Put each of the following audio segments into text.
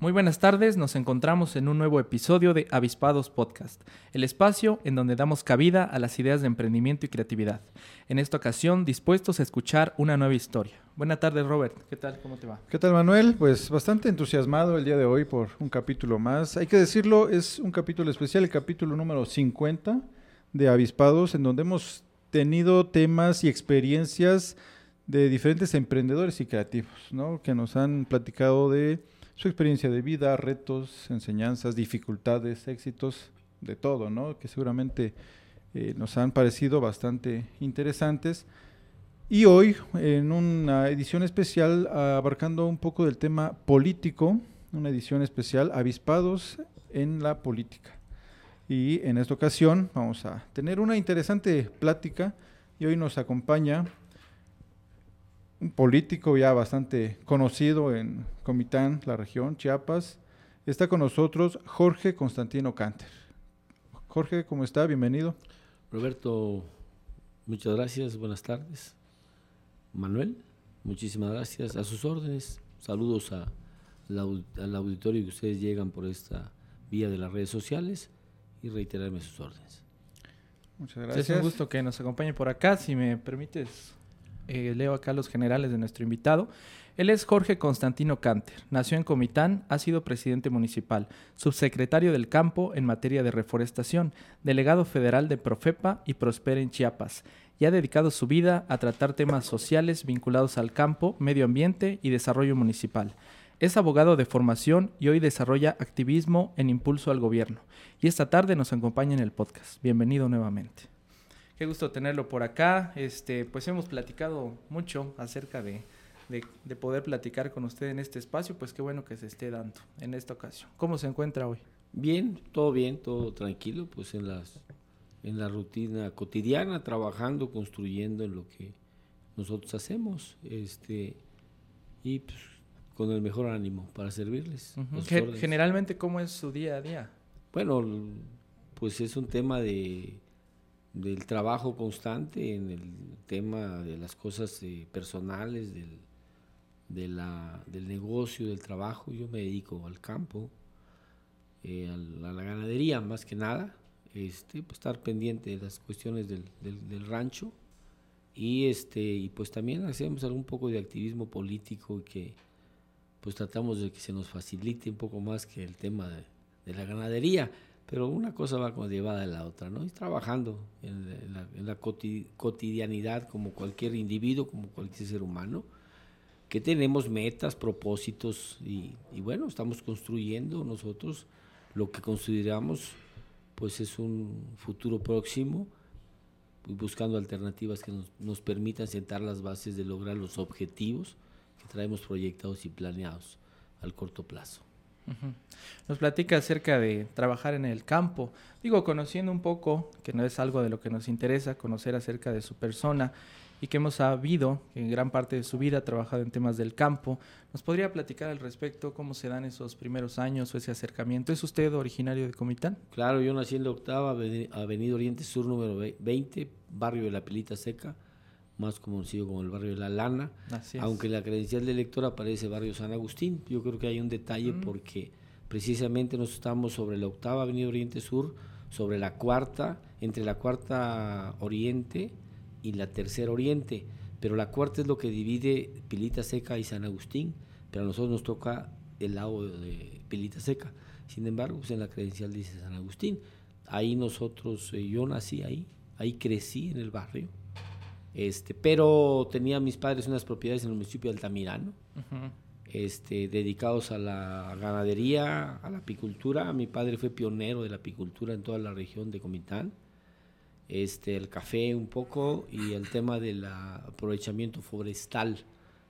Muy buenas tardes, nos encontramos en un nuevo episodio de Avispados Podcast, el espacio en donde damos cabida a las ideas de emprendimiento y creatividad. En esta ocasión, dispuestos a escuchar una nueva historia. Buenas tardes, Robert. ¿Qué tal? ¿Cómo te va? ¿Qué tal, Manuel? Pues bastante entusiasmado el día de hoy por un capítulo más. Hay que decirlo, es un capítulo especial, el capítulo número 50 de Avispados, en donde hemos tenido temas y experiencias de diferentes emprendedores y creativos, ¿no? Que nos han platicado de su experiencia de vida, retos, enseñanzas, dificultades, éxitos, de todo, ¿no? Que seguramente eh, nos han parecido bastante interesantes. Y hoy, en una edición especial, abarcando un poco del tema político, una edición especial, avispados en la política. Y en esta ocasión vamos a tener una interesante plática y hoy nos acompaña un político ya bastante conocido en Comitán, la región, Chiapas. Está con nosotros Jorge Constantino Canter. Jorge, ¿cómo está? Bienvenido. Roberto, muchas gracias, buenas tardes. Manuel, muchísimas gracias. A sus órdenes, saludos a, al auditorio que ustedes llegan por esta vía de las redes sociales y reiterarme sus órdenes. Muchas gracias. Es un gusto que nos acompañe por acá. Si me permites, eh, leo acá los generales de nuestro invitado. Él es Jorge Constantino Canter. Nació en Comitán, ha sido presidente municipal, subsecretario del campo en materia de reforestación, delegado federal de Profepa y Prospera en Chiapas, y ha dedicado su vida a tratar temas sociales vinculados al campo, medio ambiente y desarrollo municipal. Es abogado de formación y hoy desarrolla activismo en impulso al gobierno. Y esta tarde nos acompaña en el podcast. Bienvenido nuevamente. Qué gusto tenerlo por acá. Este, pues hemos platicado mucho acerca de, de, poder platicar con usted en este espacio, pues qué bueno que se esté dando en esta ocasión. ¿Cómo se encuentra hoy? Bien, todo bien, todo tranquilo, pues en las en la rutina cotidiana, trabajando, construyendo en lo que nosotros hacemos, este y pues, con el mejor ánimo para servirles. Generalmente, ¿cómo es su día a día? Bueno, pues es un tema de del trabajo constante en el tema de las cosas eh, personales, del, del negocio, del trabajo. Yo me dedico al campo, eh, a, la, ganadería más que nada, este, pues estar pendiente de las cuestiones del, del, rancho y, este, y pues también hacemos algún poco de activismo político que pues tratamos de que se nos facilite un poco más que el tema de la ganadería pero una cosa va llevada de la otra, ¿no? Y trabajando en la, cotidianidad como cualquier individuo, como cualquier ser humano, que tenemos metas, propósitos y, bueno, estamos construyendo nosotros lo que consideramos pues es un futuro próximo, buscando alternativas que nos permitan sentar las bases de lograr los objetivos que traemos proyectados y planeados al corto plazo. Nos platica acerca de trabajar en el campo. Digo, conociendo un poco, que no es algo de lo que nos interesa, conocer acerca de su persona y que hemos sabido que en gran parte de su vida ha trabajado en temas del campo. ¿Nos podría platicar al respecto cómo se dan esos primeros años o ese acercamiento? ¿Es usted originario de Comitán? Claro, yo nací en la octava, Avenida Oriente Sur número 20, barrio de la Pilita Seca más conocido como el barrio de La Lana, aunque la credencial de elector aparece barrio San Agustín. Yo creo que hay un detalle mm. porque precisamente nos estamos sobre la octava avenida Oriente Sur, sobre la cuarta, entre la cuarta Oriente y la tercera Oriente, pero la cuarta es lo que divide Pilita Seca y San Agustín, pero a nosotros nos toca el lado de Pilita Seca. Sin embargo, pues en la credencial dice San Agustín. Ahí nosotros, eh, yo nací ahí, ahí crecí en el barrio este, pero tenía mis padres unas propiedades en el municipio de Altamirano, este, dedicados a la ganadería, a la apicultura. Mi padre fue pionero de la apicultura en toda la región de Comitán. Este, el café un poco y el tema del aprovechamiento forestal.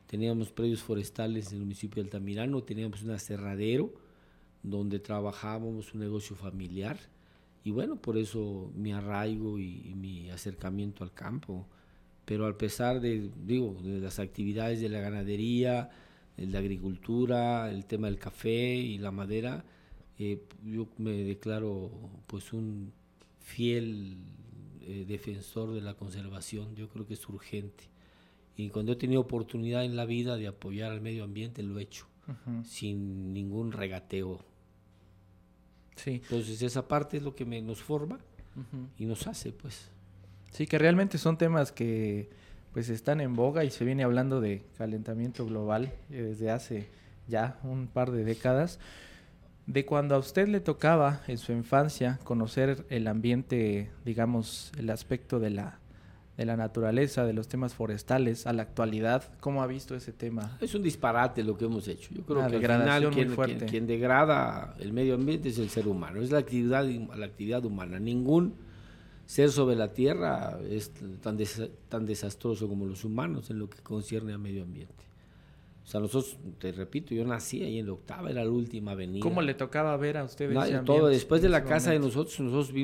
Teníamos predios forestales en el municipio de Altamirano, teníamos un aserradero donde trabajábamos un negocio familiar y bueno, por eso mi arraigo y, mi acercamiento al campo. Pero a pesar de, digo, de las actividades de la ganadería, de la agricultura, el tema del café y la madera, eh, yo me declaro pues un fiel eh, defensor de la conservación. Yo creo que es urgente. Y cuando he tenido oportunidad en la vida de apoyar al medio ambiente, lo he hecho, sin ningún regateo Sí. Entonces esa parte es lo que me, nos forma y nos hace, pues. Sí, que realmente son temas que pues están en boga y se viene hablando de calentamiento global eh, desde hace ya un par de décadas. De cuando a usted le tocaba en su infancia conocer el ambiente, digamos, el aspecto de la de la naturaleza, de los temas forestales, a la actualidad, ¿cómo ha visto ese tema? Es un disparate lo que hemos hecho. Yo creo que al final quien, quien, degrada el medio ambiente es el ser humano, es la actividad, la actividad humana. Ningún ser sobre la Tierra es tan, tan desastroso como los humanos en lo que concierne al medio ambiente. O sea, nosotros, te repito, yo nací ahí en la octava, era la última avenida. ¿Cómo le tocaba ver a ustedes? todo, después de la casa de nosotros, nosotros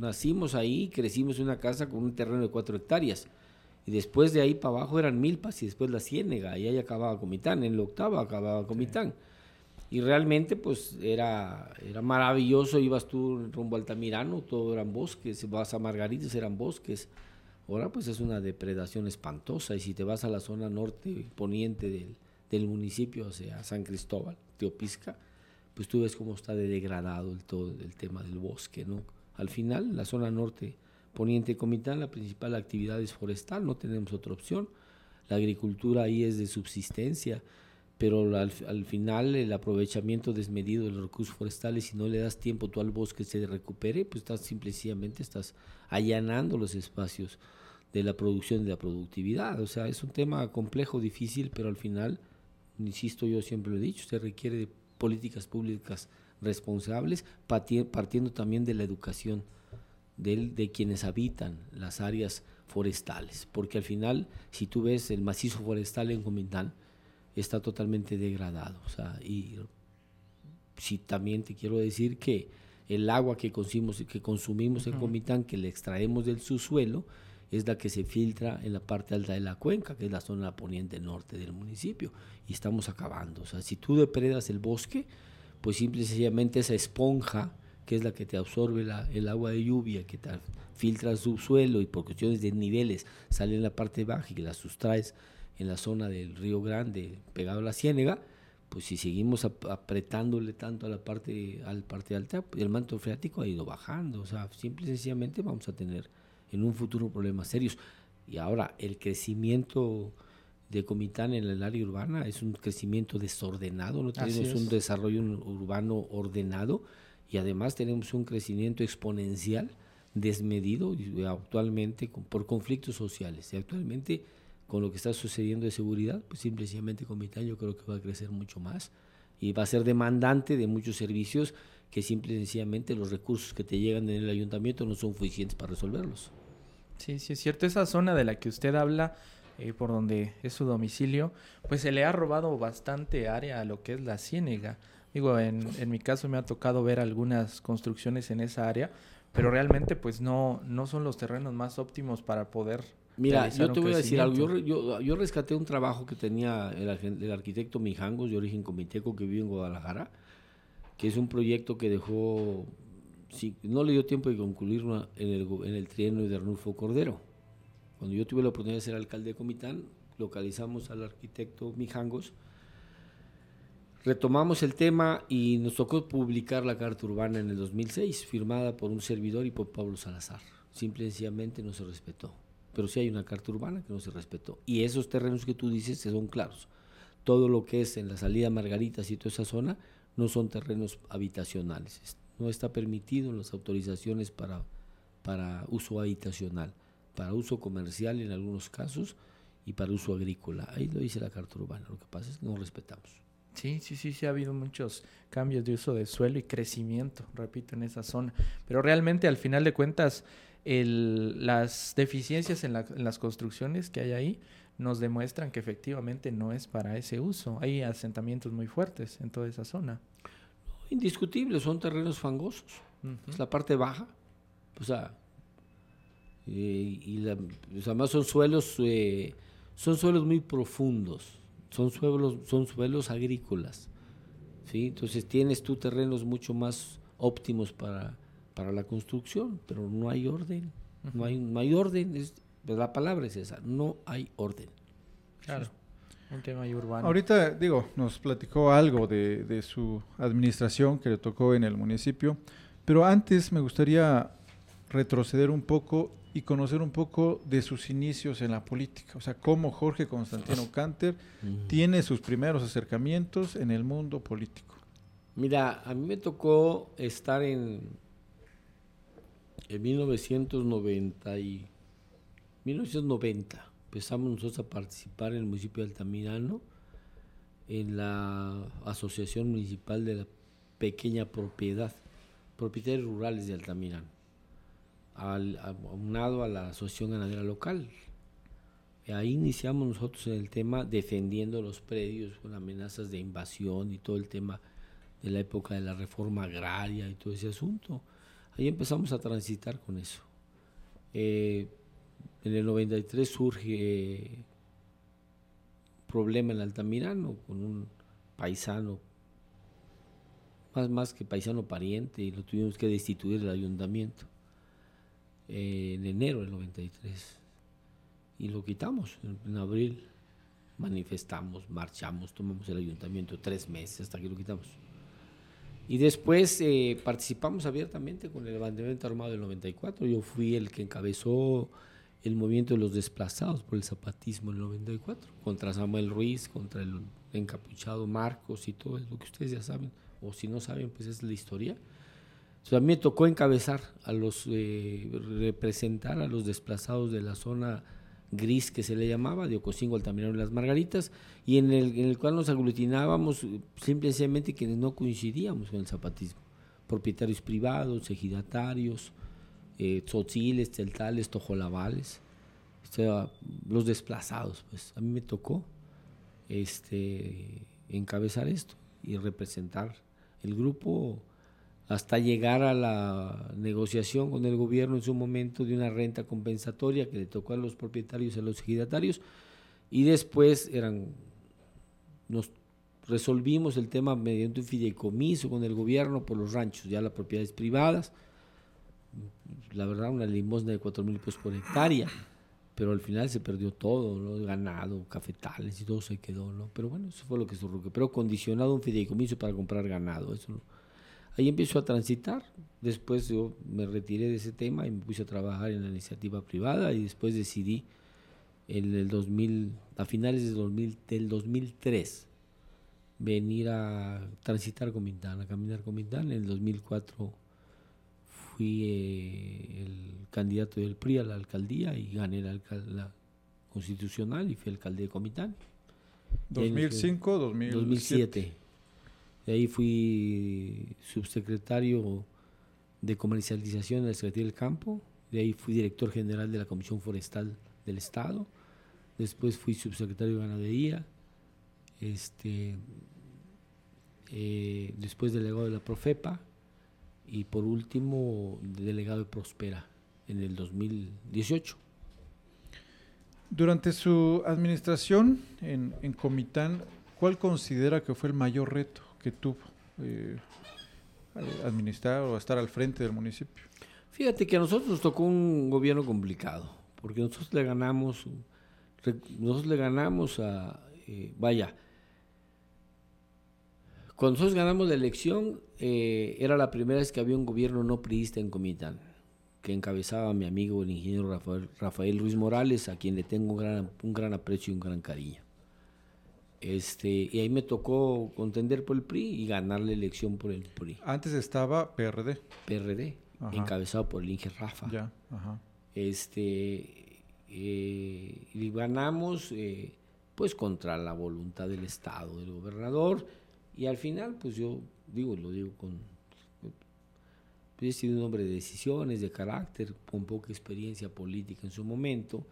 nacimos ahí, crecimos en una casa con un terreno de cuatro hectáreas. Y después de ahí para abajo eran milpas y después la ciénega, y ahí acababa Comitán, en la octava acababa Comitán. Y realmente pues era, era maravilloso, ibas tú rumbo a Altamirano, todo eran bosques, vas a Margaritas eran bosques, Ahora pues es una depredación espantosa. Y si te vas a la zona norte poniente del, del municipio, o sea, San Cristóbal, Teopisca, pues tú ves cómo está de degradado el, todo el tema del bosque, ¿no? Al final, la zona norte poniente Comitán, la principal actividad es forestal, no tenemos otra opción. La agricultura ahí es de subsistencia, pero al, al, final el aprovechamiento desmedido de los recursos forestales, si no le das tiempo tú al bosque se recupere, pues estás simplemente estás allanando los espacios de la producción y de la productividad. O sea, es un tema complejo, difícil, pero al final, insisto, yo siempre lo he dicho, se requiere de políticas públicas responsables, partiendo también de la educación de, de quienes habitan las áreas forestales, porque al final, si tú ves el macizo forestal en Comintán, está totalmente degradado. O sea, y si también te quiero decir que el agua que consumimos, que consumimos en Comitán, que le extraemos del subsuelo, es la que se filtra en la parte alta de la cuenca, que es la zona poniente norte del municipio, y estamos acabando. O sea, si tú depredas el bosque, pues simple y sencillamente esa esponja, que es la que te absorbe el agua de lluvia, que te filtra el subsuelo y por cuestiones de niveles sale en la parte baja y que la sustraes en la zona del Río Grande, pegado a la ciénega, pues si seguimos apretándole tanto a la parte, al parte alta, pues el manto freático ha ido bajando. O sea, simple y sencillamente vamos a tener en un futuro problemas serios. Y ahora, el crecimiento de Comitán en el área urbana es un crecimiento desordenado, no tenemos un desarrollo urbano ordenado y además tenemos un crecimiento exponencial desmedido actualmente por conflictos sociales. Y actualmente con lo que está sucediendo de seguridad, pues simplemente Comitán yo creo que va a crecer mucho más y va a ser demandante de muchos servicios que simple y sencillamente los recursos que te llegan en el ayuntamiento no son suficientes para resolverlos. Sí, sí, es cierto. Esa zona de la que usted habla, eh, por donde es su domicilio, pues se le ha robado bastante área a lo que es la ciénega. Digo, en, en mi caso me ha tocado ver algunas construcciones en esa área, pero realmente pues no, no son los terrenos más óptimos para poder... Mira, yo te voy a decir algo. Yo, yo, yo, rescaté un trabajo que tenía el, el arquitecto Mijangos, de origen comiteco, que vive en Guadalajara, que es un proyecto que dejó no le dio tiempo de concluir en, el, en el trienio de Arnulfo Cordero. Cuando yo tuve la oportunidad de ser alcalde de Comitán, localizamos al arquitecto Mijangos, retomamos el tema y nos tocó publicar la Carta Urbana en el 2006, firmada por un servidor y por Pablo Salazar. Simple y sencillamente no se respetó. Pero sí hay una Carta Urbana que no se respetó. Y esos terrenos que tú dices son claros. Todo lo que es en la salida Margaritas y toda esa zona no son terrenos habitacionales no está permitido en las autorizaciones para, para uso habitacional, para uso comercial en algunos casos y para uso agrícola. Ahí lo dice la Carta Urbana. Lo que pasa es que no respetamos. Sí, sí, sí, sí ha habido muchos cambios de uso de suelo y crecimiento, repito, en esa zona. Pero realmente al final de cuentas, el, las deficiencias en, en, las construcciones que hay ahí nos demuestran que efectivamente no es para ese uso. Hay asentamientos muy fuertes en toda esa zona Indiscutible, son terrenos fangosos. Es la parte baja. O sea, eh, y la, además son suelos, eh, son suelos muy profundos, son suelos, son suelos agrícolas. ¿sí? Entonces tienes tú terrenos mucho más óptimos para, para la construcción, pero no hay orden. No hay, no hay orden, es, la palabra es esa, no hay orden. Claro. Un tema urbano. Ahorita, digo, nos platicó algo de, de, su administración que le tocó en el municipio, pero antes me gustaría retroceder un poco y conocer un poco de sus inicios en la política, o sea, cómo Jorge Constantino Canter tiene sus primeros acercamientos en el mundo político. Mira, a mí me tocó estar en, en 1990 y 1990 empezamos nosotros a participar en el municipio de Altamirano en la Asociación Municipal de la Pequeña Propiedad, propietarios rurales de Altamirano, al, aunado a la Asociación Ganadera Local. ahí iniciamos nosotros en el tema defendiendo los predios con amenazas de invasión y todo el tema de la época de la reforma agraria y todo ese asunto. Ahí empezamos a transitar con eso. Eh, en el 93 surge problema en Altamirano con un paisano, más, más que paisano pariente, y lo tuvimos que destituir del ayuntamiento en enero del 93. Y lo quitamos en, abril. Manifestamos, marchamos, tomamos el ayuntamiento tres meses hasta que lo quitamos. Y después eh, participamos abiertamente con el levantamiento armado del 94. Yo fui el que encabezó el movimiento de los desplazados por el zapatismo en el 94, contra Samuel Ruiz, contra el encapuchado Marcos y todo lo que ustedes ya saben, o si no saben, pues es la historia. a mí me tocó encabezar a los, eh, representar a los desplazados de la zona gris que se le llamaba, de Ocosingo, Altamirano y Las Margaritas, y en el, en el cual nos aglutinábamos simplemente quienes no coincidíamos con el zapatismo, propietarios privados, ejidatarios, eh, tzotziles, teltales, tojolabales, los desplazados, pues. A mí me tocó este, encabezar esto y representar el grupo hasta llegar a la negociación con el gobierno en su momento de una renta compensatoria que le tocó a los propietarios y a los ejidatarios. Y después eran nos resolvimos el tema mediante un fideicomiso con el gobierno por los ranchos, ya las propiedades privadas. La verdad, una limosna de 4 mil pesos por hectárea, pero al final se perdió todo, ganado, cafetales y todo se quedó, ¿no? Pero bueno, eso fue lo que se pero condicionado un fideicomiso para comprar ganado, eso Ahí empezó a transitar, después yo me retiré de ese tema y me puse a trabajar en la iniciativa privada y después decidí en el 2000, a finales del, 2000, del 2003 venir a transitar con Mintana, a caminar con Mintana. En el 2004 fui eh, el candidato del PRI a la alcaldía y gané la, la constitucional y fui alcalde de Comitán. 2005, 2007. 2007. De ahí fui subsecretario de comercialización de la Secretaría del Campo, de ahí fui director general de la Comisión Forestal del Estado, después fui subsecretario de Ganadería, este, eh, después delegado de la Profepa, y por último delegado de Prospera en el 2018. Durante su administración en, en Comitán, ¿cuál considera que fue el mayor reto que tuvo eh, administrar o estar al frente del municipio? Fíjate que a nosotros nos tocó un gobierno complicado, porque nosotros le ganamos, nosotros le ganamos a, eh, vaya, cuando nosotros ganamos la elección, eh, era la primera vez que había un gobierno no priista en Comitán, que encabezaba mi amigo el ingeniero Rafael, Rafael Ruiz Morales, a quien le tengo un gran aprecio y un gran cariño. Este, y ahí me tocó contender por el PRI y ganar la elección por el PRI. Antes estaba PRD. PRD, encabezado por el Inge Rafa. Ya, Este, eh, y ganamos eh, pues contra la voluntad del Estado, del gobernador y al final, pues yo digo, lo digo con... Pues he sido un hombre de decisiones, de carácter, con poca experiencia política en su momento,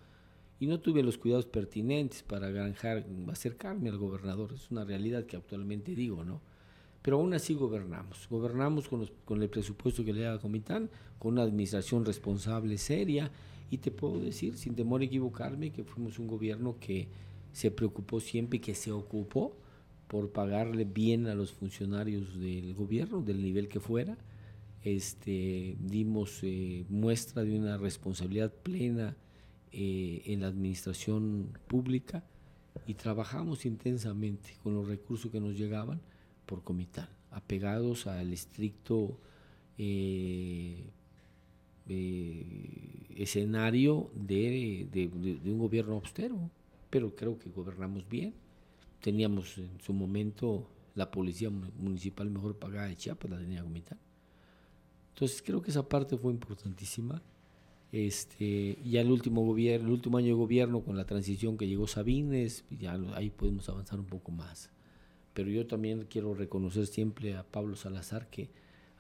y no tuve los cuidados pertinentes para granjar, acercarme al gobernador. Es una realidad que actualmente digo, ¿no? pero aún así gobernamos. Gobernamos con, con el presupuesto que le da Comitán, con una administración responsable, seria, y te puedo decir, sin temor a equivocarme, que fuimos un gobierno que se preocupó siempre, que se ocupó por pagarle bien a los funcionarios del gobierno, del nivel que fuera. Este, dimos eh, muestra de una responsabilidad plena eh, en la administración pública y trabajamos intensamente con los recursos que nos llegaban por Comitán, apegados al estricto eh, eh, escenario de, un gobierno austero, pero creo que gobernamos bien. Teníamos en su momento la policía municipal mejor pagada de Chiapas, la tenía Comitán. Entonces creo que esa parte fue importantísima. Este, ya el último gobierno, el último año de gobierno con la transición que llegó Sabines, ya ahí podemos avanzar un poco más. Pero yo también quiero reconocer siempre a Pablo Salazar que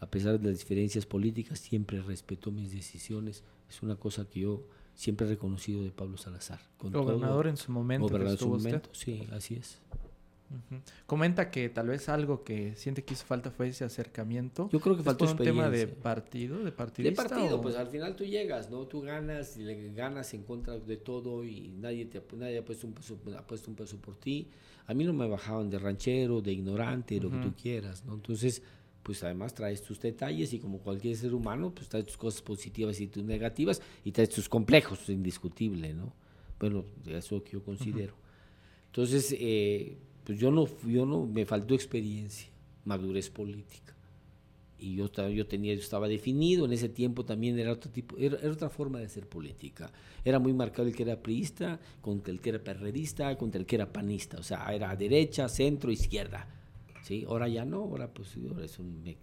a pesar de las diferencias políticas siempre respetó mis decisiones. Es una cosa que yo siempre he reconocido de Pablo Salazar. gobernador en su momento. Gobernador en su momento, sí, así es. Comenta que tal vez algo que siente que hizo falta fue ese acercamiento. Yo creo que faltó un tema de partido, de partidista. De partido, pues al final tú llegas, ¿no? Tú ganas y le ganas en contra de todo y nadie te nadie ha puesto un peso, ha puesto un peso por ti. A mí no me bajaban de ranchero, de ignorante, lo que tú quieras, ¿no? Entonces, pues además traes tus detalles y como cualquier ser humano, pues traes tus cosas positivas y tus negativas y traes tus complejos, indiscutible, ¿no? Bueno, eso que yo considero. Entonces, eh, pues yo no, yo no, me faltó experiencia, madurez política. Y yo, yo tenía, yo estaba definido, en ese tiempo también era otro tipo, era, otra forma de hacer política. Era muy marcado el que era priista, contra el que era perredista, contra el que era panista. O sea, era derecha, centro, izquierda. ¿Sí? Ahora ya no, ahora pues ahora es un...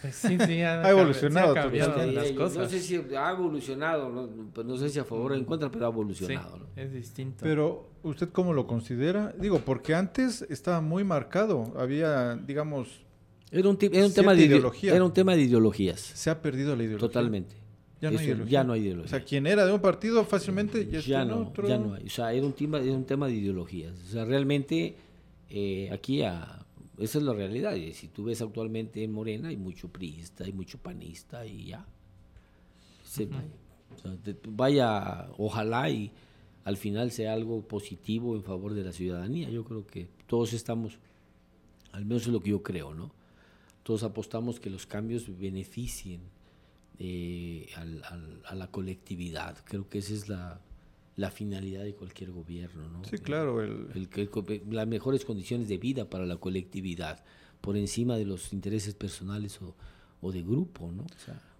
Pues sí, sí, ha, evolucionado. las cosas. No sé si ha evolucionado, no, pues no sé si a favor o en contra, pero ha evolucionado. Es distinto. Pero, ¿usted cómo lo considera? Digo, porque antes estaba muy marcado, había, digamos... Era un, era un tema de ideología. Era un tema de ideologías. Se ha perdido la ideología. Totalmente. Ya no, hay ideología. ya no hay ideología. O sea, quien era de un partido fácilmente ya, ya no, ya no hay. O sea, era un tema, era un tema de ideologías. O sea, realmente eh, aquí a, esa es la realidad. Y si tú ves actualmente en Morena, hay mucho priista, hay mucho panista y ya. vaya, ojalá y al final sea algo positivo en favor de la ciudadanía. Yo creo que todos estamos, al menos es lo que yo creo, ¿no? Todos apostamos que los cambios beneficien eh, a la colectividad. Creo que esa es la, la finalidad de cualquier gobierno, ¿no? Sí, claro. El, las mejores condiciones de vida para la colectividad, por encima de los intereses personales o, de grupo, ¿no?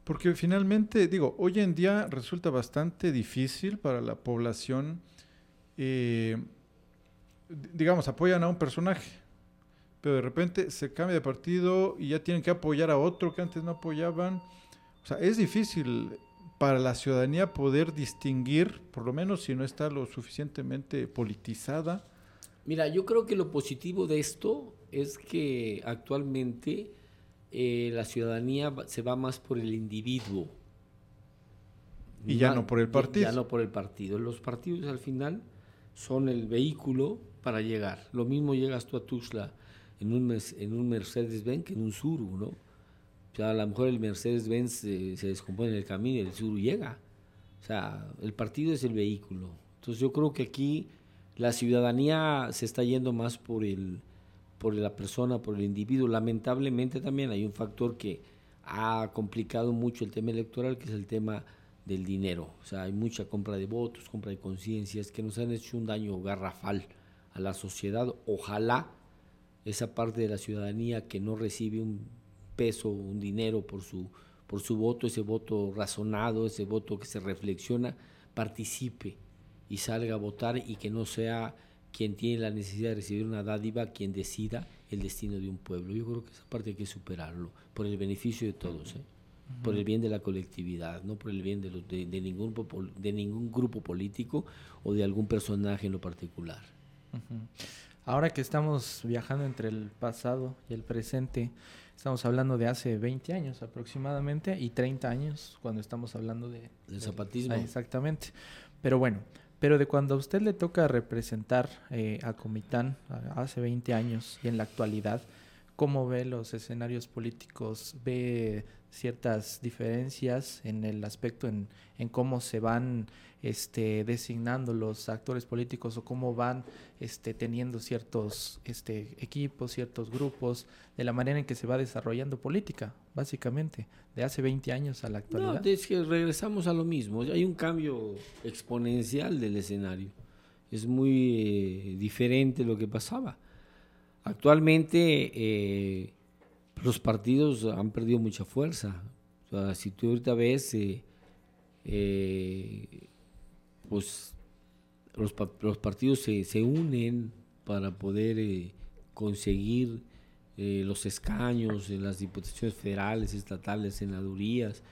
Porque finalmente, digo, hoy en día resulta bastante difícil para la población, eh, digamos, apoyan a un personaje, pero de repente se cambia de partido y ya tienen que apoyar a otro que antes no apoyaban. O sea, es difícil para la ciudadanía poder distinguir, por lo menos si no está lo suficientemente politizada? Mira, yo creo que lo positivo de esto es que actualmente eh, la ciudadanía se va más por el individuo. Y ya no por el partido. Ya, no por el partido. Los partidos al final son el vehículo para llegar. Lo mismo llegas tú a Tuzla en un, en un Mercedes-Benz que en un Suru, ¿no? O sea, a lo mejor el Mercedes-Benz se descompone en el camino y el sur llega. O sea, el partido es el vehículo. Entonces yo creo que aquí la ciudadanía se está yendo más por el por la persona, por el individuo. Lamentablemente también hay un factor que ha complicado mucho el tema electoral, que es el tema del dinero. O sea, hay mucha compra de votos, compra de conciencias, que nos han hecho un daño garrafal a la sociedad. Ojalá esa parte de la ciudadanía que no recibe un peso, un dinero por su, por su voto, ese voto razonado, ese voto que se reflexiona, participe y salga a votar y que no sea quien tiene la necesidad de recibir una dádiva quien decida el destino de un pueblo. Yo creo que esa parte hay que superarlo por el beneficio de todos, ¿eh? por el bien de la colectividad, no por el bien de, los, de, ningún, de ningún grupo político o de algún personaje en lo particular. Ahora que estamos viajando entre el pasado y el presente, Estamos hablando de hace 20 años aproximadamente y 30 años cuando estamos hablando de... Del zapatismo. exactamente. Pero bueno, pero de cuando a usted le toca representar eh, a Comitán hace 20 años y en la actualidad, cómo ve los escenarios políticos, ve ciertas diferencias en el aspecto en, en cómo se van este, designando los actores políticos o cómo van este, teniendo ciertos este, equipos, ciertos grupos, de la manera en que se va desarrollando política, básicamente, de hace 20 años a la actualidad. No, es que regresamos a lo mismo, hay un cambio exponencial del escenario, es muy eh, diferente lo que pasaba. Actualmente eh, los partidos han perdido mucha fuerza. si tú ahorita ves, eh, eh, pues los, los partidos se, se, unen para poder conseguir los escaños en las diputaciones federales, estatales, senadurías,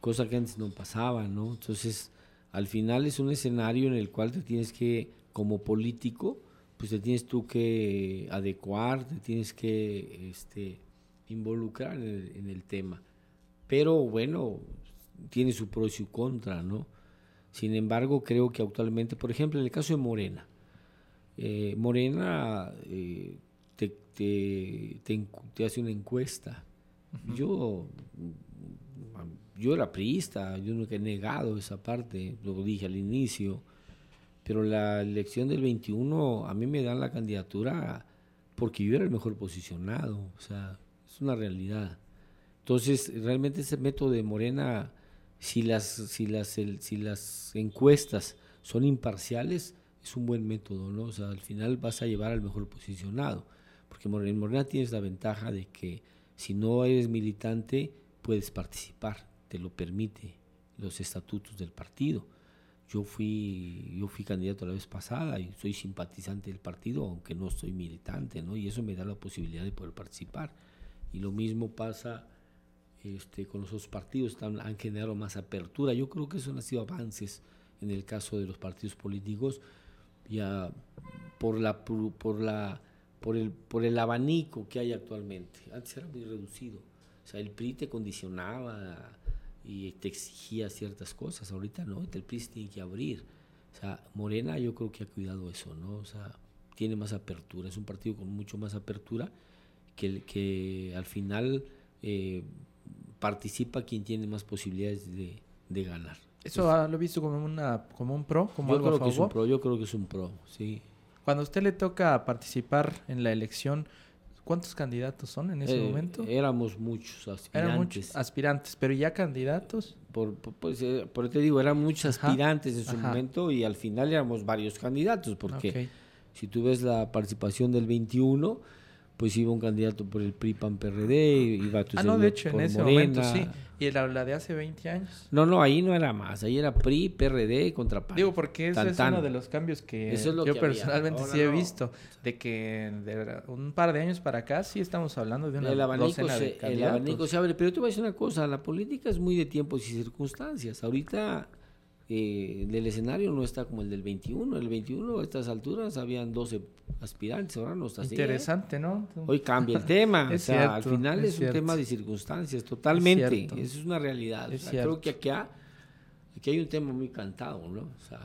cosa que antes no pasaba, ¿no? Entonces, al final es un escenario en el cual te tienes que, como político, pues te tienes tú que adecuar, te tienes que este, involucrar en el, tema. Pero bueno, tiene su pro y su contra, ¿no? Sin embargo, creo que actualmente, por ejemplo, en el caso de Morena, eh, Morena eh, te, te, hace una encuesta. Yo yo era priista, yo nunca he negado esa parte, lo dije al inicio pero la elección del 21 a mí me dan la candidatura porque yo era el mejor posicionado, o sea, es una realidad. Entonces, realmente ese método de Morena, si las, si las, si las encuestas son imparciales, es un buen método, ¿no? O sea, al final vas a llevar al mejor posicionado, porque en Morena tienes la ventaja de que si no eres militante, puedes participar, te lo permite los estatutos del partido yo fui, yo fui candidato la vez pasada y soy simpatizante del partido, aunque no soy militante, ¿no? Y eso me da la posibilidad de poder participar. Y lo mismo pasa este, con los otros partidos, han generado más apertura. Yo creo que eso han sido avances en el caso de los partidos políticos, ya por la por la por el por el abanico que hay actualmente. Antes era muy reducido. O sea, el PRI te condicionaba y te exigía ciertas cosas. Ahorita no, el PRI tiene que abrir. O sea, Morena yo creo que ha cuidado eso, ¿no? O sea, tiene más apertura, es un partido con mucho más apertura que, que al final eh, participa quien tiene más posibilidades de, de ganar. ¿Eso lo he visto como, una, como un pro? Como yo algo creo que es un pro, yo creo que es un pro, sí. Cuando a usted le toca participar en la elección, ¿Cuántos candidatos son en ese eh, momento? Éramos muchos aspirantes. Eran muchos aspirantes, pero ya candidatos. Por, por, pues, eh, por te digo, eran muchos aspirantes en su momento y al final éramos varios candidatos, porque si tú ves la participación del 21, pues iba un candidato por el PRI PAN PRD, iba tu Ah, no, de hecho, en ese momento sí. ¿Y la, la, de hace 20 años? No, no, ahí no era más, ahí era PRI, PRD contra PAN. Digo, porque ese es uno de los cambios que yo personalmente sí he visto, de que de un par de años para acá sí estamos hablando de una el abanico se, El abanico se abre, pero te voy a decir una cosa, la política es muy de tiempos y circunstancias. Ahorita eh, el escenario no está como el del 21. El 21 a estas alturas habían 12 aspirantes, ahora no está así. ¿eh? Interesante, ¿no? Hoy cambia el tema. o sea, al final es, un tema de circunstancias, totalmente. Eso es una realidad. creo que acá, aquí hay un tema muy cantado, ¿no? O sea,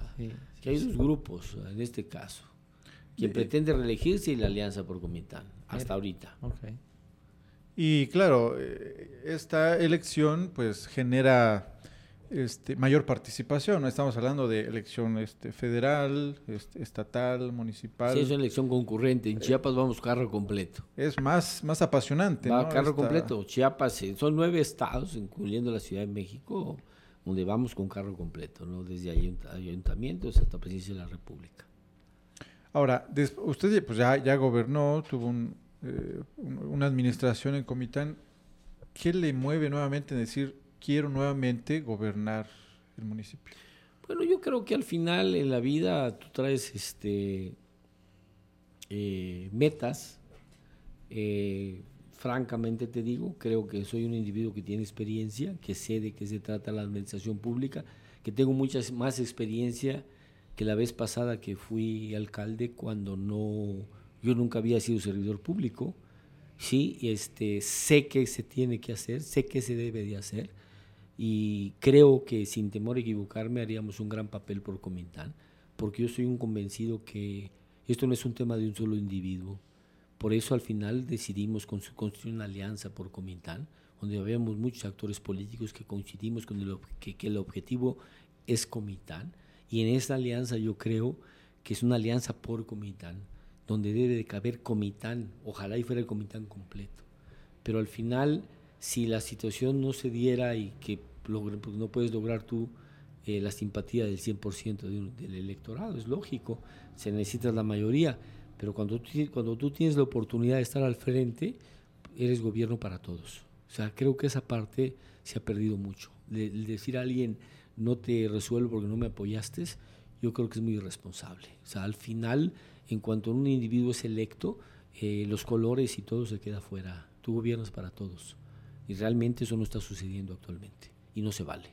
que hay dos grupos en este caso. Quien pretende reelegirse y la Alianza por Comitán, hasta ahorita. Y claro, eh, esta elección pues genera este, mayor participación. ¿no? Estamos hablando de elección este, federal, este, estatal, municipal. Sí, es una elección concurrente. En Chiapas vamos carro completo. Es más, más apasionante. Va carro completo. Chiapas, eh, son nueve estados, incluyendo la Ciudad de México, donde vamos con carro completo, ¿no? desde ayuntamientos hasta presidencia de la República. Ahora, usted pues ya, ya gobernó, tuvo eh, una administración en Comitán. ¿Qué le mueve nuevamente en decir quiero nuevamente gobernar el municipio? Bueno, yo creo que al final en la vida tú traes este eh, metas. Eh, francamente te digo, creo que soy un individuo que tiene experiencia, que sé de qué se trata la administración pública, que tengo mucha más experiencia que la vez pasada que fui alcalde cuando no, yo nunca había sido servidor público. Sí, este, sé que se tiene que hacer, sé que se debe de hacer y creo que sin temor a equivocarme haríamos un gran papel por Comintán, porque yo soy un convencido que esto no es un tema de un solo individuo. Por eso al final decidimos construir una alianza por Comintán, donde habíamos muchos actores políticos que coincidimos con el, que, que el objetivo es Comitán. Y en esa alianza yo creo que es una alianza por Comitán, donde debe de caber Comitán, ojalá y fuera el Comitán completo. Pero al final, si la situación no se diera y que pues no puedes lograr tú eh, la simpatía del 100% del electorado, es lógico, se necesita la mayoría, pero cuando tú, cuando tú tienes la oportunidad de estar al frente, eres gobierno para todos. O sea, creo que esa parte se ha perdido mucho. El decir a alguien, no te resuelvo porque no me apoyaste, yo creo que es muy irresponsable. O sea, al final, en cuanto un individuo es electo, eh, los colores y todo se queda fuera. Tú gobiernas para todos. Y realmente eso no está sucediendo actualmente. Y no se vale.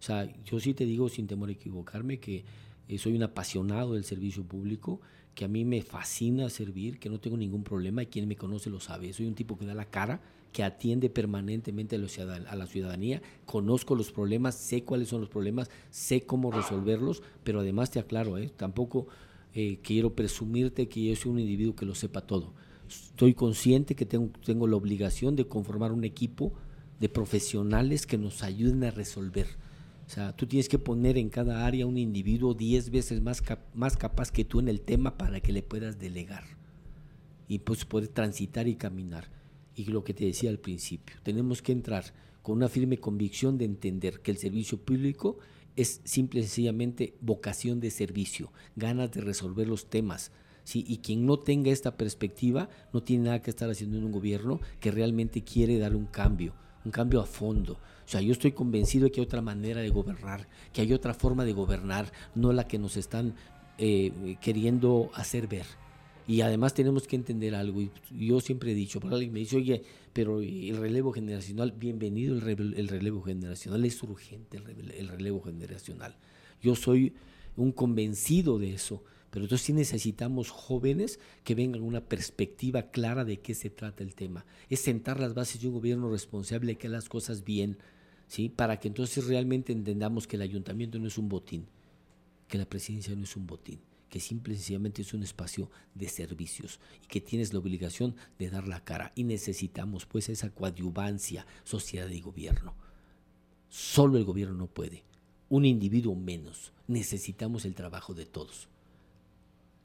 O sea, yo sí te digo, sin temor a equivocarme, que eh, soy un apasionado del servicio público, que a mí me fascina servir, que no tengo ningún problema y quien me conoce lo sabe. Soy un tipo que da la cara que atiende permanentemente a la ciudadanía, conozco los problemas, sé cuáles son los problemas, sé cómo resolverlos, pero además te aclaro, ¿eh? tampoco eh, quiero presumirte que yo soy un individuo que lo sepa todo. Estoy consciente que tengo, tengo la obligación de conformar un equipo de profesionales que nos ayuden a resolver. O sea, tú tienes que poner en cada área un individuo 10 veces más, más capaz que tú en el tema para que le puedas delegar y pues poder transitar y caminar y lo que te decía al principio, tenemos que entrar con una firme convicción de entender que el servicio público es simple y sencillamente vocación de servicio, ganas de resolver los temas. ¿Sí? Y quien no tenga esta perspectiva no tiene nada que estar haciendo en un gobierno que realmente quiere dar un cambio, un cambio a fondo. O sea, yo estoy convencido de que hay otra manera de gobernar, que hay otra forma de gobernar, no la que nos están eh, queriendo hacer ver. Y además tenemos que entender algo, y yo siempre he dicho, alguien me dice, oye, pero el relevo generacional, bienvenido el, relevo, generacional, es urgente el relevo, generacional. Yo soy un convencido de eso, pero entonces sí necesitamos jóvenes que vengan una perspectiva clara de qué se trata el tema. Es sentar las bases de un gobierno responsable que haga las cosas bien, ¿sí? para que entonces realmente entendamos que el ayuntamiento no es un botín, que la presidencia no es un botín que simple y sencillamente es un espacio de servicios y que tienes la obligación de dar la cara. Y necesitamos pues esa coadyuvancia, sociedad y gobierno. Solo el gobierno no puede, un individuo menos. Necesitamos el trabajo de todos.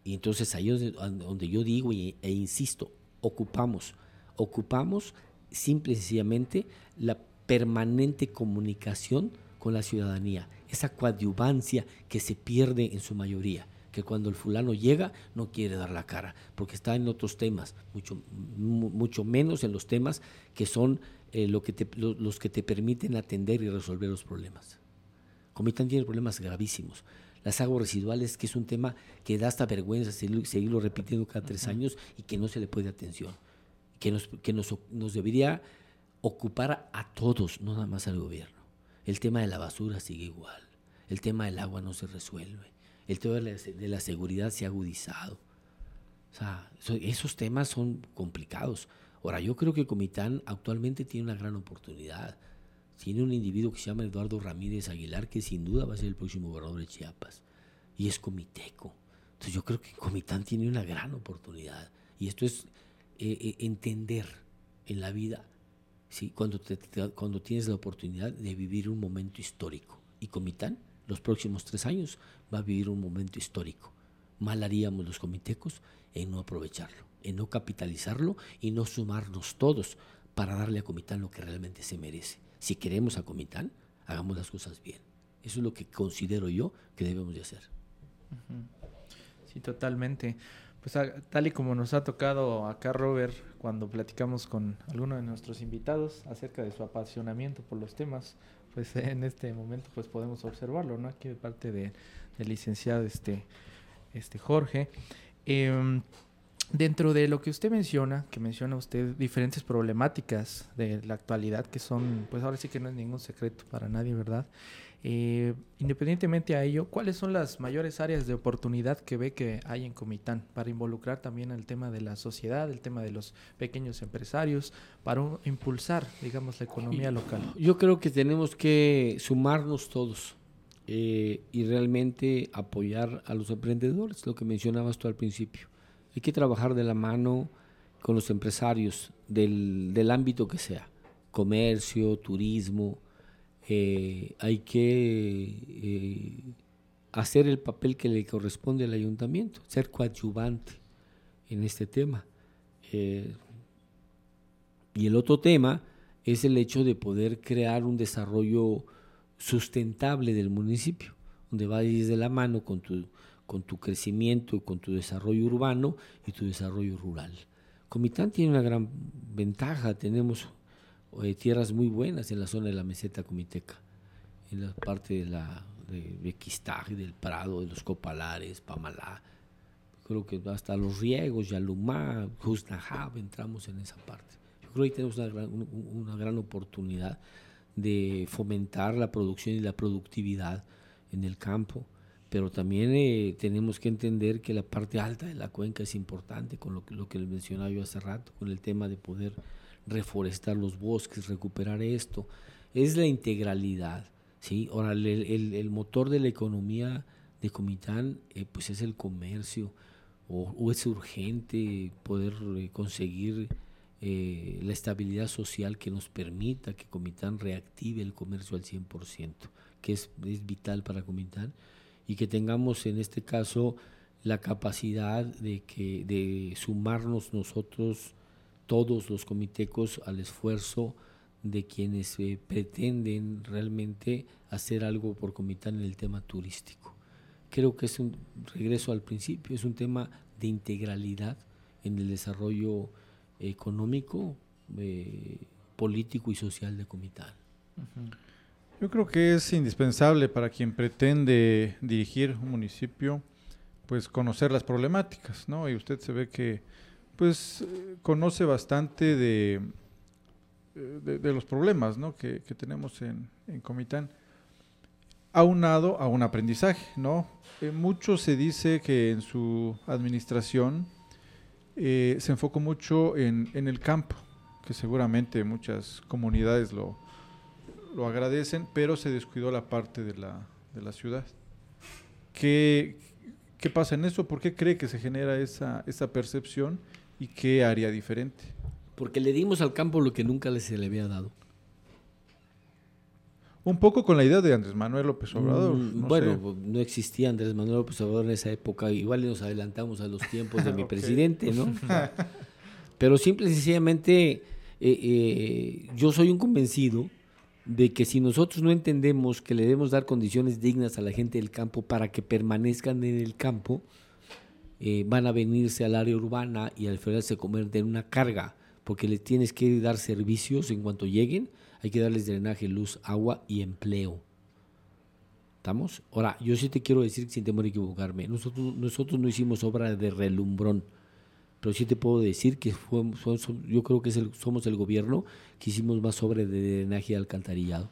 Y entonces ahí es donde yo digo e insisto, ocupamos, ocupamos simple y sencillamente la permanente comunicación con la ciudadanía, esa coadyuvancia que se pierde en su mayoría que cuando el fulano llega no quiere dar la cara, porque está en otros temas, mucho, mucho menos en los temas que son eh, lo que los que te permiten atender y resolver los problemas. Comitán tiene problemas gravísimos. Las aguas residuales, que es un tema que da hasta vergüenza seguirlo repitiendo cada tres años y que no se le puede atención, que nos, que nos, nos debería ocupar a todos, no nada más al gobierno. El tema de la basura sigue igual, el tema del agua no se resuelve, el tema de la, seguridad se ha agudizado. O sea, esos temas son complicados. Ahora, yo creo que Comitán actualmente tiene una gran oportunidad. Tiene un individuo que se llama Eduardo Ramírez Aguilar, que sin duda va a ser el próximo gobernador de Chiapas. Y es comiteco. Entonces yo creo que Comitán tiene una gran oportunidad. Y esto es eh, eh, entender en la vida, ¿sí? cuando, cuando tienes la oportunidad de vivir un momento histórico. Y Comitán los próximos tres años va a vivir un momento histórico. Mal haríamos los comitecos en no aprovecharlo, en no capitalizarlo y no sumarnos todos para darle a Comitán lo que realmente se merece. Si queremos a Comitán, hagamos las cosas bien. Eso es lo que considero yo que debemos de hacer. Sí, totalmente. Pues tal y como nos ha tocado acá, Robert, cuando platicamos con alguno de nuestros invitados acerca de su apasionamiento por los temas, pues en este momento pues podemos observarlo, ¿no? Aquí de parte de, del licenciado este, este Jorge. Em, dentro de lo que usted menciona, que menciona usted diferentes problemáticas de la actualidad que son, pues ahora sí que no es ningún secreto para nadie, ¿verdad? Eh, independientemente a ello, ¿cuáles son las mayores áreas de oportunidad que ve que hay en Comitán para involucrar también el tema de la sociedad, el tema de los pequeños empresarios, para impulsar, digamos, la economía local? Yo creo que tenemos que sumarnos todos eh, y realmente apoyar a los emprendedores, lo que mencionabas tú al principio. Hay que trabajar de la mano con los empresarios del, ámbito que sea, comercio, turismo, eh, hay que eh, hacer el papel que le corresponde al ayuntamiento, ser coadyuvante en este tema. Eh, y el otro tema es el hecho de poder crear un desarrollo sustentable del municipio, donde va de la mano con tu, con tu crecimiento, con tu desarrollo urbano y tu desarrollo rural. Comitán tiene una gran ventaja, tenemos eh, tierras muy buenas en la zona de la meseta comiteca, en la parte de la de, del Prado, de los Copalares, Pamalá, creo que hasta los riegos, Yalumá, Juznajab, entramos en esa parte. Yo creo que tenemos una gran, una gran oportunidad de fomentar la producción y la productividad en el campo pero también eh, tenemos que entender que la parte alta de la cuenca es importante, con lo que, lo que les mencionaba yo hace rato, con el tema de poder reforestar los bosques, recuperar esto. Es la integralidad, ¿sí? Ahora, el, el, motor de la economía de Comitán, eh, pues es el comercio, o, es urgente poder eh, conseguir la estabilidad social que nos permita que Comitán reactive el comercio al 100%, que es, es vital para Comitán y que tengamos en este caso la capacidad de, que, de sumarnos nosotros, todos los comitecos, al esfuerzo de quienes eh, pretenden realmente hacer algo por Comitán en el tema turístico. Creo que es un regreso al principio, es un tema de integralidad en el desarrollo económico, eh, político y social de Comitán. Yo creo que es indispensable para quien pretende dirigir un municipio, pues conocer las problemáticas, ¿no? Y usted se ve que, pues, conoce bastante de, de, los problemas, ¿no? Que, tenemos en, en, Comitán, aunado a un aprendizaje, ¿no? Eh, mucho se dice que en su administración eh, se enfocó mucho en, en el campo, que seguramente muchas comunidades lo lo agradecen, pero se descuidó la parte de la, de la ciudad. ¿Qué, ¿Qué pasa en eso? ¿Por qué cree que se genera esa, esa percepción y qué haría diferente? Porque le dimos al campo lo que nunca se le había dado. Un poco con la idea de Andrés Manuel López Obrador. Mm, bueno, no existía Andrés Manuel López Obrador en esa época. Igual nos adelantamos a los tiempos de mi presidente, ¿no? Pero simple y sencillamente, eh, eh, yo soy un convencido de que si nosotros no entendemos que le debemos dar condiciones dignas a la gente del campo para que permanezcan en el campo, eh, van a venirse al área urbana y al final se convierten en una carga, porque les tienes que dar servicios en cuanto lleguen, hay que darles drenaje, luz, agua y empleo. ¿Estamos? Ahora, yo sí te quiero decir, sin temor equivocarme, nosotros, nosotros no hicimos obra de relumbrón pero sí te puedo decir que yo creo que somos el gobierno que hicimos más sobre de drenaje y alcantarillado.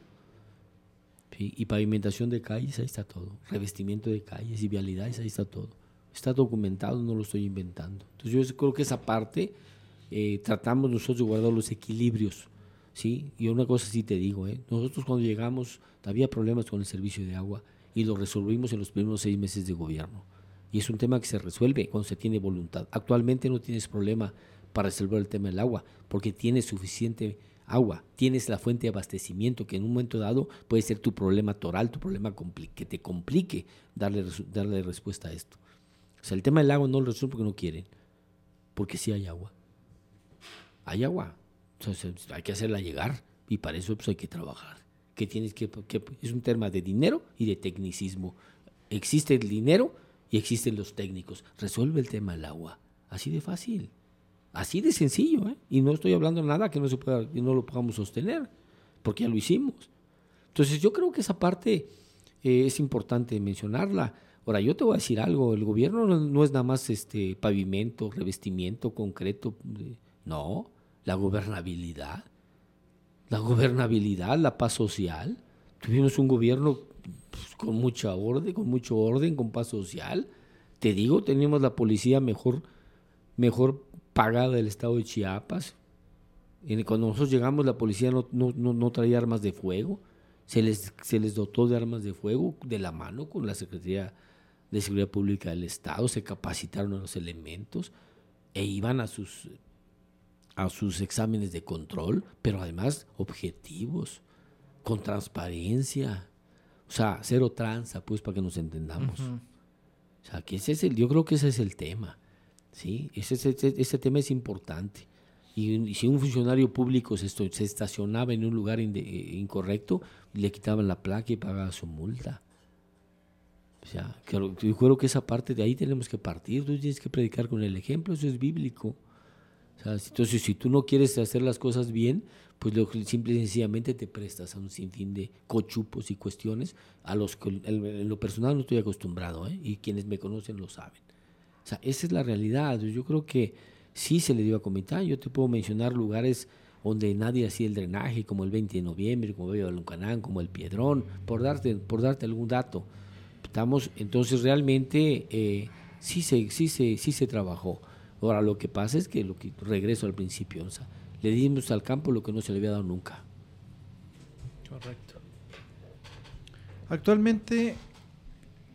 Y pavimentación de calles, ahí está todo. Revestimiento de calles y vialidades, ahí está todo. Está documentado, no lo estoy inventando. Entonces yo creo que esa parte eh, tratamos nosotros de guardar los equilibrios. ¿sí? Y una cosa sí te digo, ¿eh? nosotros cuando llegamos había problemas con el servicio de agua y lo resolvimos en los primeros seis meses de gobierno y es un tema que se resuelve cuando se tiene voluntad. Actualmente no tienes problema para resolver el tema del agua, porque tienes suficiente agua, tienes la fuente de abastecimiento que en un momento dado puede ser tu problema toral, tu problema que te complique darle, darle respuesta a esto. O sea, el tema del agua no lo resuelve porque no quieren, porque sí hay agua. Hay agua, hay que hacerla llegar y para eso pues, hay que trabajar. Que tienes que, que es un tema de dinero y de tecnicismo. Existe el dinero, y existen los técnicos. Resuelve el tema del agua. Así de fácil. Así de sencillo. ¿eh? Y no estoy hablando nada que no, se pueda, que no lo podamos sostener, porque ya lo hicimos. Entonces yo creo que esa parte eh, es importante mencionarla. Ahora, yo te voy a decir algo, el gobierno no, es nada más este pavimento, revestimiento concreto, no, la gobernabilidad, la gobernabilidad, la paz social. Tuvimos un gobierno pues, con mucha orden, con mucho orden, con paz social. Te digo, teníamos la policía mejor, mejor pagada del estado de Chiapas. Cuando nosotros llegamos, la policía no, no, no, traía armas de fuego. Se les, se les dotó de armas de fuego de la mano con la Secretaría de Seguridad Pública del Estado. Se capacitaron los elementos e iban a sus a sus exámenes de control, pero además objetivos, con transparencia. O sea, cero tranza, pues, para que nos entendamos. O sea, que ese es el, yo creo que ese es el tema. ¿sí? Ese, ese, tema es importante. Y, si un funcionario público se, se estacionaba en un lugar incorrecto, le quitaban la placa y pagaba su multa. O sea, yo creo que esa parte de ahí tenemos que partir. Tú tienes que predicar con el ejemplo, eso es bíblico. Sea, entonces, si tú no quieres hacer las cosas bien, pues lo, simple y sencillamente te prestas a un sinfín de cochupos y cuestiones a los que en lo personal no estoy acostumbrado, ¿eh? y quienes me conocen lo saben. O sea, esa es la realidad. Yo creo que sí se le dio a Comitán. Yo te puedo mencionar lugares donde nadie hacía el drenaje, como el 20 de noviembre, como el Luncanán, como el Piedrón, por darte, por darte algún dato. Estamos, entonces realmente eh, sí, se, sí, se, sí se trabajó. Ahora, lo que pasa es que, lo que regreso al principio, le dimos al campo lo que no se le había dado nunca. Correcto. Actualmente,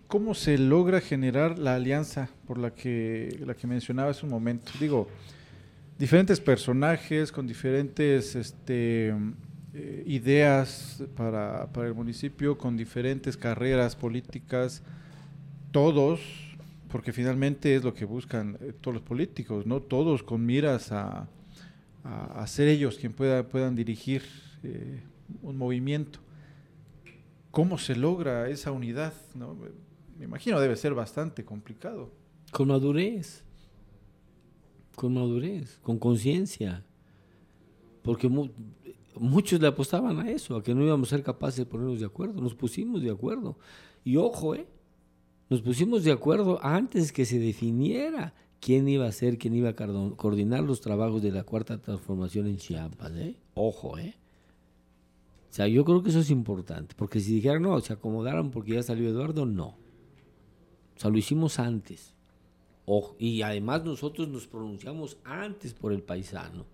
¿cómo se logra generar la alianza por la que, la que mencionaba hace un momento? Digo, diferentes personajes con diferentes este, eh, ideas para, para el municipio, con diferentes carreras políticas, todos porque finalmente es lo que buscan eh, todos los políticos, ¿no? Todos con miras a, a, ser ellos quien pueda, puedan dirigir eh, un movimiento. ¿Cómo se logra esa unidad? Me imagino debe ser bastante complicado. Con madurez, con madurez, con conciencia, porque muchos le apostaban a eso, a que no íbamos a ser capaces de ponernos de acuerdo, nos pusimos de acuerdo. Y ojo, ¿eh? Nos pusimos de acuerdo antes que se definiera quién iba a ser, quién iba a coordinar los trabajos de la cuarta transformación en Chiapas. ¿eh? Ojo, ¿eh? O sea, yo creo que eso es importante, porque si dijeran, no, se acomodaron porque ya salió Eduardo, no. O sea, lo hicimos antes. Ojo, y además nosotros nos pronunciamos antes por el paisano.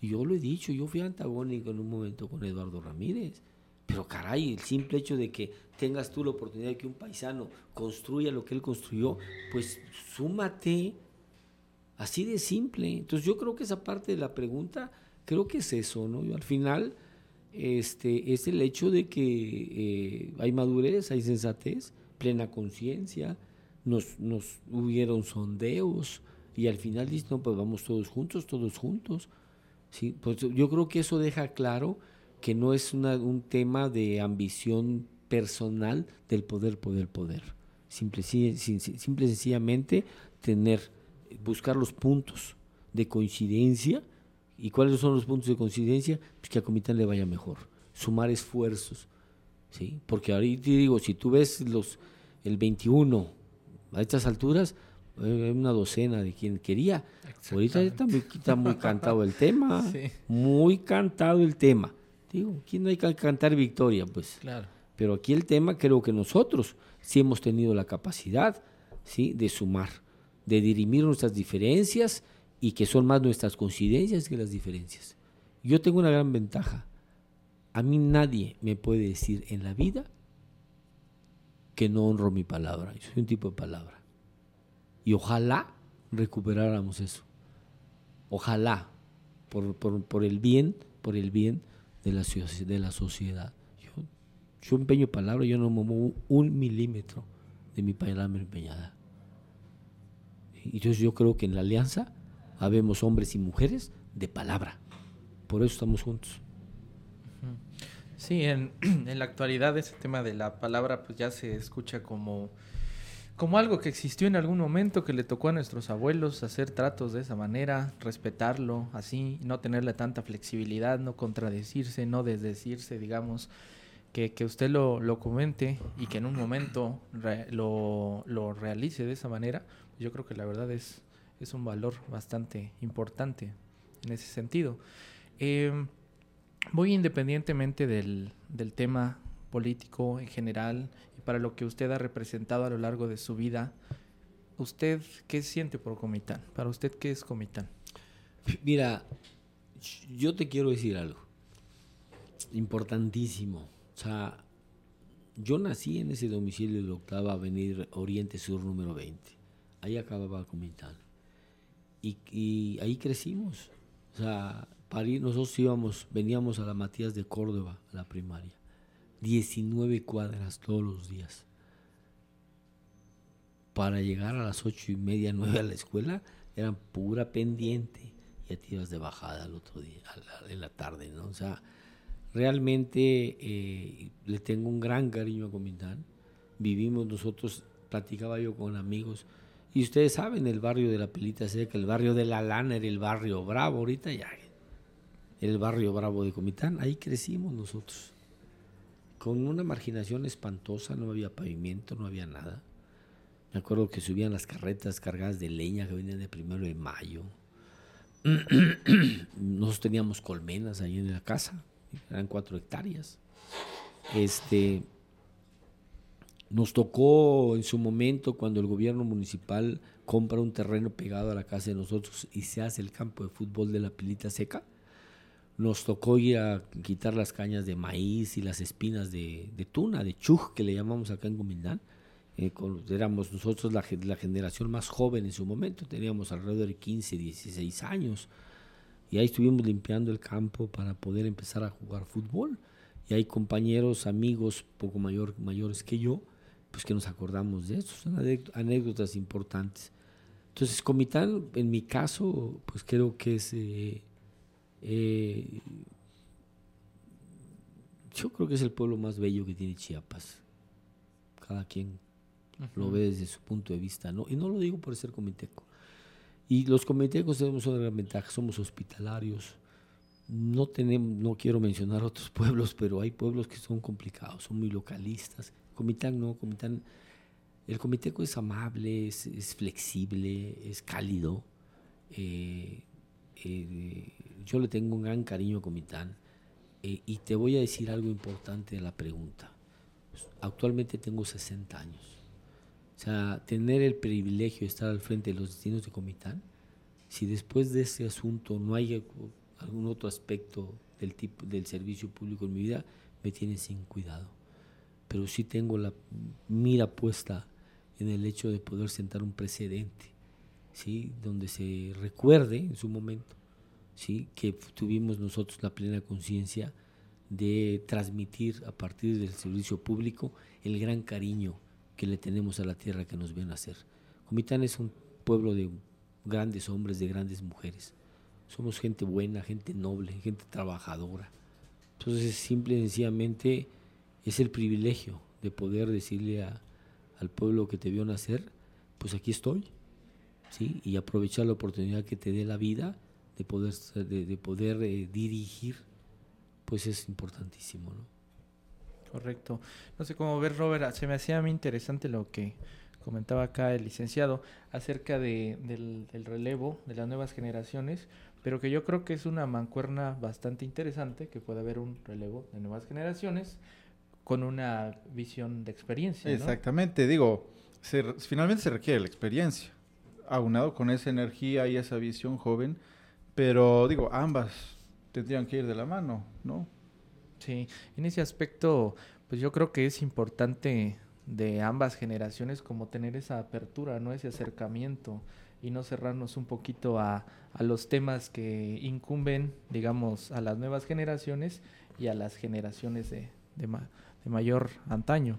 Y yo lo he dicho, yo fui antagónico en un momento con Eduardo Ramírez. Pero caray, el simple hecho de que tengas tú la oportunidad de que un paisano construya lo que él construyó, pues súmate. Así de simple. Entonces yo creo que esa parte de la pregunta, creo que es eso, ¿no? Al final, este, es el hecho de que eh, hay madurez, hay sensatez, plena conciencia, nos, nos hubieron sondeos y al final dice, no, pues vamos todos juntos, todos juntos. ¿sí? Pues yo creo que eso deja claro que no es un tema de ambición personal del poder, poder, poder. Simple, simple sencillamente tener, buscar los puntos de coincidencia. ¿Y cuáles son los puntos de coincidencia? Pues que a Comitán le vaya mejor. Sumar esfuerzos. ¿sí? Porque ahorita digo, si tú ves los el 21 a estas alturas, hay una docena de quien quería. Ahorita está muy, está muy cantado el tema. Muy cantado el tema. Digo, aquí no hay que cantar victoria, pues. Claro. Pero aquí el tema creo que nosotros sí hemos tenido la capacidad ¿sí? de sumar, de dirimir nuestras diferencias y que son más nuestras coincidencias que las diferencias. Yo tengo una gran ventaja. A mí nadie me puede decir en la vida que no honro mi palabra. Yo soy un tipo de palabra. Y ojalá recuperáramos eso. Ojalá, por, por el bien, por el bien de la, de la sociedad. Yo, yo empeño palabra, yo no muevo un milímetro de mi palabra empeñada. Y entonces yo creo que en la alianza habemos hombres y mujeres de palabra. Por eso estamos juntos. Sí, en, en la actualidad ese tema de la palabra pues ya se escucha como como algo que existió en algún momento que le tocó a nuestros abuelos hacer tratos de esa manera, respetarlo así, no tenerle tanta flexibilidad, no contradecirse, no desdecirse, digamos, que, que usted lo, lo, comente y que en un momento lo, lo, realice de esa manera, yo creo que la verdad es, es un valor bastante importante en ese sentido. Eh, muy independientemente del, del tema político en general para lo que usted ha representado a lo largo de su vida, ¿usted qué siente por Comitán? Para usted, ¿qué es Comitán? Mira, yo te quiero decir algo importantísimo. O sea, yo nací en ese domicilio de octava avenida Oriente Sur número 20. Ahí acababa Comitán. Y, y ahí crecimos. O sea, para ir, nosotros íbamos, veníamos a la Matías de Córdoba, a la primaria. 19 cuadras todos los días. Para llegar a las ocho y media, nueve a la escuela, eran pura pendiente. Y te ibas de bajada al otro día, en la tarde, ¿no? O sea, realmente eh, le tengo un gran cariño a Comitán. Vivimos nosotros, platicaba yo con amigos, y ustedes saben, el barrio de la Pelita Seca, el barrio de La Lana era el barrio bravo, ahorita ya el barrio bravo de Comitán, ahí crecimos nosotros con una marginación espantosa, no había pavimento, no había nada. Me acuerdo que subían las carretas cargadas de leña que venían de primero de mayo. Nosotros teníamos colmenas ahí en la casa, eran cuatro hectáreas. Este, nos tocó en su momento cuando el gobierno municipal compra un terreno pegado a la casa de nosotros y se hace el campo de fútbol de la pilita seca nos tocó ir a quitar las cañas de maíz y las espinas de, tuna, de chuj, que le llamamos acá en Gomindán. Eh, éramos nosotros la, la, generación más joven en su momento, teníamos alrededor de 15, 16 años. Y ahí estuvimos limpiando el campo para poder empezar a jugar fútbol. Y hay compañeros, amigos poco mayor, mayores que yo, pues que nos acordamos de eso. Son anécdotas importantes. Entonces, Comitán, en mi caso, pues creo que es... Eh, eh, yo creo que es el pueblo más bello que tiene Chiapas. Cada quien lo ve desde su punto de vista, ¿no? Y no lo digo por ser comiteco. Y los comitecos tenemos una gran ventaja, somos hospitalarios. No tenemos, no quiero mencionar otros pueblos, pero hay pueblos que son complicados, son muy localistas. Comitán no, Comitán, el comiteco es amable, es, flexible, es cálido. Eh, eh, yo le tengo un gran cariño a Comitán eh, y te voy a decir algo importante de la pregunta. Actualmente tengo 60 años. O sea, tener el privilegio de estar al frente de los destinos de Comitán, si después de ese asunto no hay algún otro aspecto del, tipo, del servicio público en mi vida, me tiene sin cuidado. Pero sí tengo la mira puesta en el hecho de poder sentar un precedente, ¿sí? donde se recuerde en su momento ¿sí? que tuvimos nosotros la plena conciencia de transmitir a partir del servicio público el gran cariño que le tenemos a la tierra que nos ven hacer. Comitán es un pueblo de grandes hombres, de grandes mujeres. Somos gente buena, gente noble, gente trabajadora. Entonces, simple y sencillamente es el privilegio de poder decirle al pueblo que te vio nacer, pues aquí estoy, ¿sí? y aprovechar la oportunidad que te dé la vida de poder, de, poder eh, dirigir, pues es importantísimo, ¿no? Correcto. No sé cómo ver, Robert, se me hacía muy interesante lo que comentaba acá el licenciado acerca de, del, del, relevo de las nuevas generaciones, pero que yo creo que es una mancuerna bastante interesante, que puede haber un relevo de nuevas generaciones con una visión de experiencia. Exactamente, digo, finalmente se requiere la experiencia, aunado con esa energía y esa visión joven, pero digo, ambas tendrían que ir de la mano, ¿no? Sí, en ese aspecto, pues yo creo que es importante de ambas generaciones como tener esa apertura, ¿no? Ese acercamiento y no cerrarnos un poquito a, a los temas que incumben, digamos, a las nuevas generaciones y a las generaciones de, de, de mayor antaño.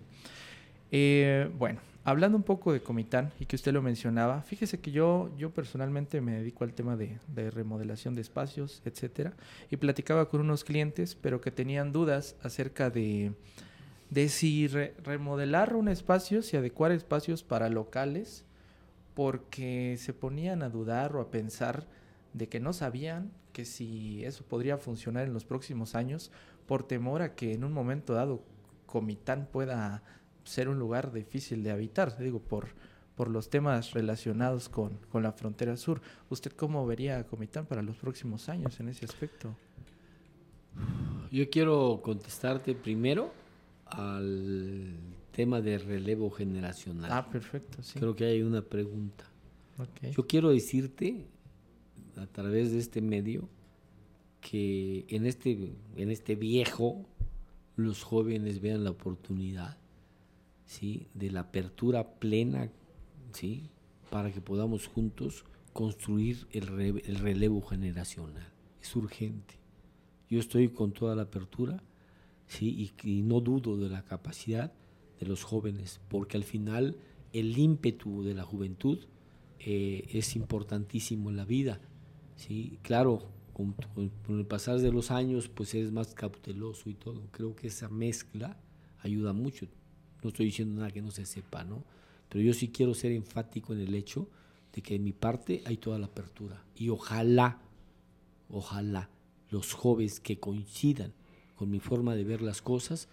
Eh, bueno, hablando un poco de Comitán y que usted lo mencionaba, fíjese que yo, yo personalmente me dedico al tema de, remodelación de espacios, etcétera, y platicaba con unos clientes, pero que tenían dudas acerca de, de si remodelar un espacio, si adecuar espacios para locales, porque se ponían a dudar o a pensar de que no sabían que si eso podría funcionar en los próximos años, por temor a que en un momento dado Comitán pueda ser un lugar difícil de habitar, digo, por, por los temas relacionados con, la frontera sur. ¿Usted cómo vería a Comitán para los próximos años en ese aspecto? Yo quiero contestarte primero al tema de relevo generacional. Ah, perfecto, sí. Creo que hay una pregunta. Yo quiero decirte a través de este medio que en este, en este viejo los jóvenes vean la oportunidad ¿sí? de la apertura plena ¿sí? para que podamos juntos construir el, relevo generacional. es urgente. Yo estoy con toda la apertura ¿sí? y, no dudo de la capacidad de los jóvenes, porque al final el ímpetu de la juventud eh, es importantísimo en la vida. ¿sí? Claro, con, con, el pasar de los años, pues eres más cauteloso y todo. Creo que esa mezcla ayuda mucho. No estoy diciendo nada que no se sepa, ¿no? Pero yo sí quiero ser enfático en el hecho de que en mi parte hay toda la apertura. Y ojalá, ojalá los jóvenes que coincidan con mi forma de ver las cosas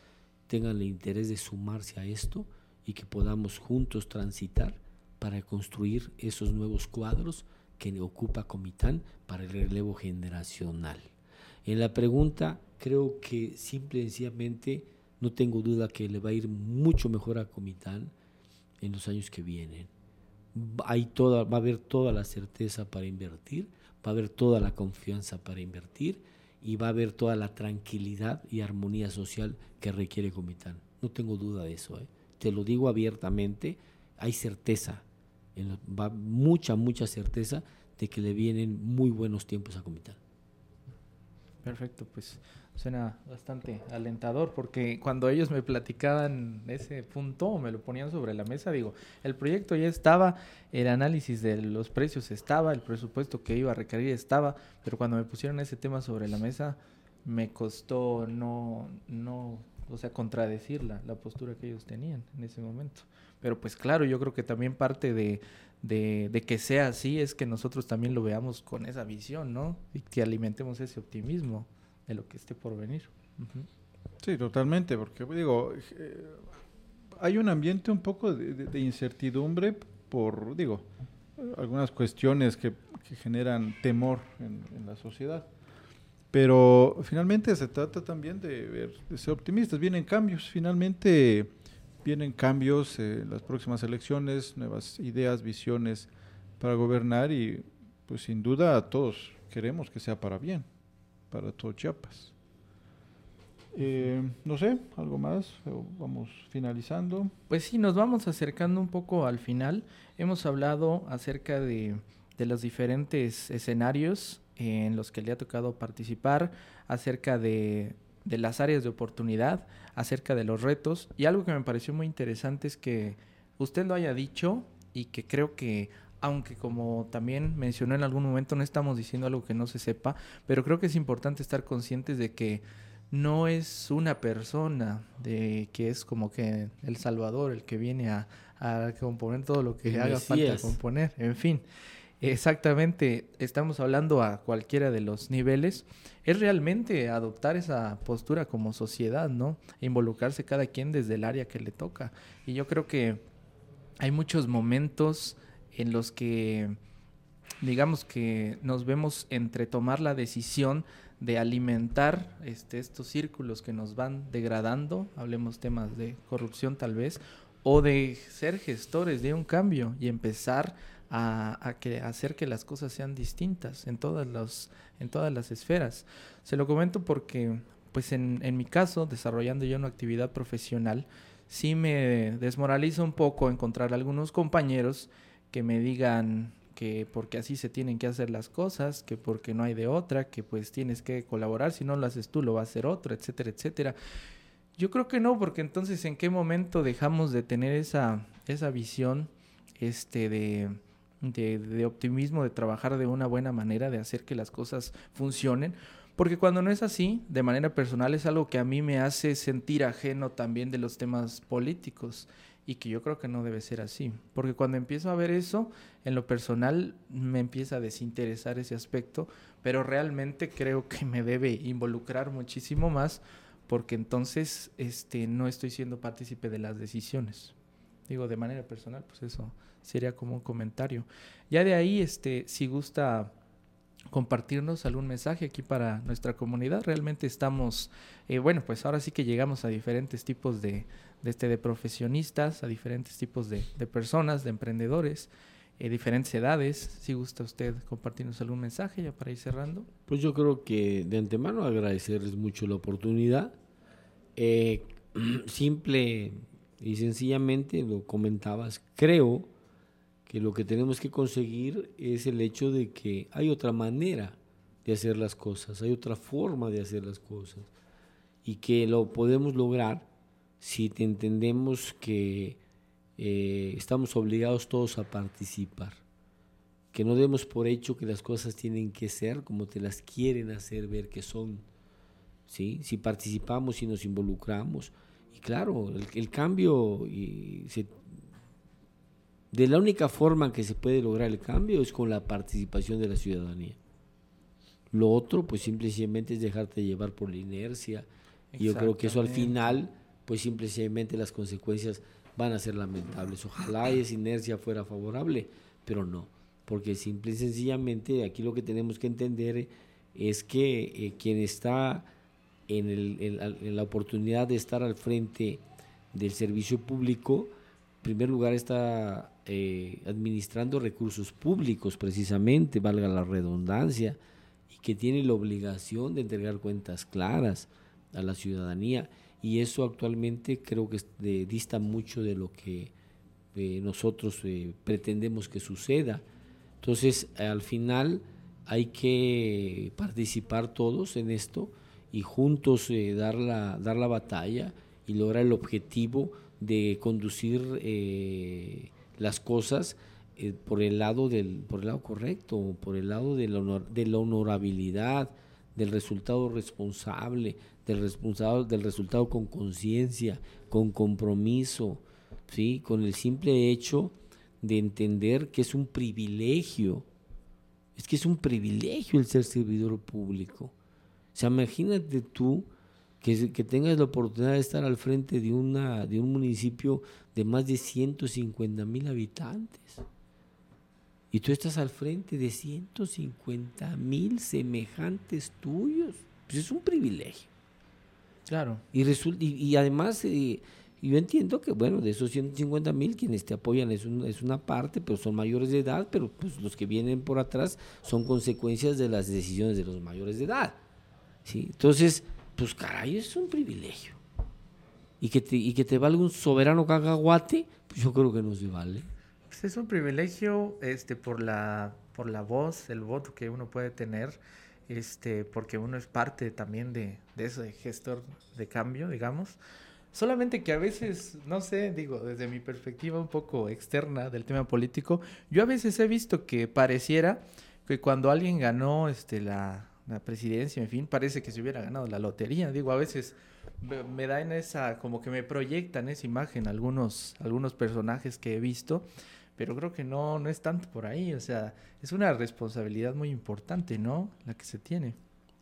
tengan el interés de sumarse a esto y que podamos juntos transitar para construir esos nuevos cuadros que ocupa Comitán para el relevo generacional. En la pregunta, creo que simple y sencillamente no tengo duda que le va a ir mucho mejor a Comitán en los años que vienen. Hay toda, va a haber toda la certeza para invertir, va a haber toda la confianza para invertir y va a haber toda la tranquilidad y armonía social que requiere Comitán. No tengo duda de eso. ¿eh? Te lo digo abiertamente, hay certeza, va mucha, mucha certeza de que le vienen muy buenos tiempos a Comitán. Perfecto, pues suena bastante alentador porque cuando ellos me platicaban ese punto o me lo ponían sobre la mesa, digo, el proyecto ya estaba, el análisis de los precios estaba, el presupuesto que iba a requerir estaba, pero cuando me pusieron ese tema sobre la mesa me costó no, no, o sea, contradecir la, la postura que ellos tenían en ese momento. Pero pues claro, yo creo que también parte de, de, de, que sea así es que nosotros también lo veamos con esa visión, ¿no? Y que alimentemos ese optimismo de lo que esté por venir. Sí, totalmente, porque digo, eh, hay un ambiente un poco de, incertidumbre por, digo, algunas cuestiones que, generan temor en, la sociedad. Pero finalmente se trata también de, ver, de ser optimistas. Vienen cambios, finalmente vienen cambios en las próximas elecciones, nuevas ideas, visiones para gobernar y pues sin duda todos queremos que sea para bien para todo Chiapas. Eh, no sé, algo más, vamos finalizando. Pues sí, nos vamos acercando un poco al final. Hemos hablado acerca de, de los diferentes escenarios en los que le ha tocado participar, acerca de, de las áreas de oportunidad, acerca de los retos. Y algo que me pareció muy interesante es que usted lo haya dicho y que creo que aunque como también mencionó en algún momento, no estamos diciendo algo que no se sepa, pero creo que es importante estar conscientes de que no es una persona de que es como que el Salvador el que viene a, componer todo lo que haga falta componer. En fin, exactamente, estamos hablando a cualquiera de los niveles. Es realmente adoptar esa postura como sociedad, ¿no? Involucrarse cada quien desde el área que le toca. Y yo creo que hay muchos momentos en los que digamos que nos vemos entre tomar la decisión de alimentar este, estos círculos que nos van degradando, hablemos temas de corrupción tal vez, o de ser gestores de un cambio y empezar a, que, hacer que las cosas sean distintas en todas, los, en todas las esferas. Se lo comento porque, pues en, en mi caso, desarrollando yo una actividad profesional, sí me desmoraliza un poco encontrar algunos compañeros que me digan que porque así se tienen que hacer las cosas, que porque no hay de otra, que pues tienes que colaborar, si no lo haces tú lo va a hacer otro, etcétera, etcétera. Yo creo que no, porque entonces en qué momento dejamos de tener esa, esa visión este de, de, de optimismo, de trabajar de una buena manera, de hacer que las cosas funcionen. Porque cuando no es así, de manera personal, es algo que a mí me hace sentir ajeno también de los temas políticos y que yo creo que no debe ser así, porque cuando empiezo a ver eso, en lo personal me empieza a desinteresar ese aspecto, pero realmente creo que me debe involucrar muchísimo más porque entonces este no estoy siendo partícipe de las decisiones. Digo, de manera personal, pues eso sería como un comentario. Ya de ahí este si gusta compartirnos algún mensaje aquí para nuestra comunidad. Realmente estamos, eh, bueno, pues ahora sí que llegamos a diferentes tipos de, de, este, de profesionistas, a diferentes tipos de, de personas, de emprendedores, eh, diferentes edades. Si gusta usted compartirnos algún mensaje ya para ir cerrando. Pues yo creo que de antemano agradecerles mucho la oportunidad. Eh, simple y sencillamente lo comentabas, creo que lo que tenemos que conseguir es el hecho de que hay otra manera de hacer las cosas, hay otra forma de hacer las cosas y que lo podemos lograr si entendemos que eh, estamos obligados todos a participar, que no demos por hecho que las cosas tienen que ser como te las quieren hacer ver que son, ¿sí? si participamos y nos involucramos. Y claro, el, cambio, y de la única forma que se puede lograr el cambio es con la participación de la ciudadanía. Lo otro, pues simplemente es dejarte llevar por la inercia. Y yo creo que eso al final, pues simplemente las consecuencias van a ser lamentables. Ojalá esa inercia fuera favorable, pero no. Porque simple y sencillamente aquí lo que tenemos que entender es que eh, quien está en, en la oportunidad de estar al frente del servicio público, en primer lugar está eh, administrando recursos públicos precisamente, valga la redundancia, y que tiene la obligación de entregar cuentas claras a la ciudadanía. Y eso actualmente creo que dista mucho de lo que eh, nosotros eh, pretendemos que suceda. Entonces, al final hay que participar todos en esto y juntos dar, la, dar la batalla y lograr el objetivo de conducir las cosas eh, por el lado del por el lado correcto, por el lado de la, de la honorabilidad, del resultado responsable, del resultado, con conciencia, con compromiso, ¿sí? con el simple hecho de entender que es un privilegio, es que es un privilegio el ser servidor público. O sea, imagínate tú que, tengas la oportunidad de estar al frente de, una, de un municipio de más de 150 mil habitantes. Y tú estás al frente de 150 mil semejantes tuyos. Pues es un privilegio. Claro. Y, y, además, eh, yo entiendo que, bueno, de esos 150 mil, quienes te apoyan es, es una parte, pero son mayores de edad, pero pues los que vienen por atrás son consecuencias de las decisiones de los mayores de edad. ¿sí? Entonces, pues caray, es un privilegio. Y que te, y que te valga un soberano cacahuate, pues yo creo que no se vale. Pues es un privilegio este, por, la, por la voz, el voto que uno puede tener, este, porque uno es parte también de, de ese gestor de cambio, digamos. Solamente que a veces, no sé, digo, desde mi perspectiva un poco externa del tema político, yo a veces he visto que pareciera que cuando alguien ganó este, la, la presidencia, en fin, parece que se hubiera ganado la lotería. Digo, a veces me da en esa, como que me proyectan esa imagen algunos, algunos personajes que he visto, pero creo que no, no es tanto por ahí, o sea, es una responsabilidad muy importante, ¿no? La que se tiene.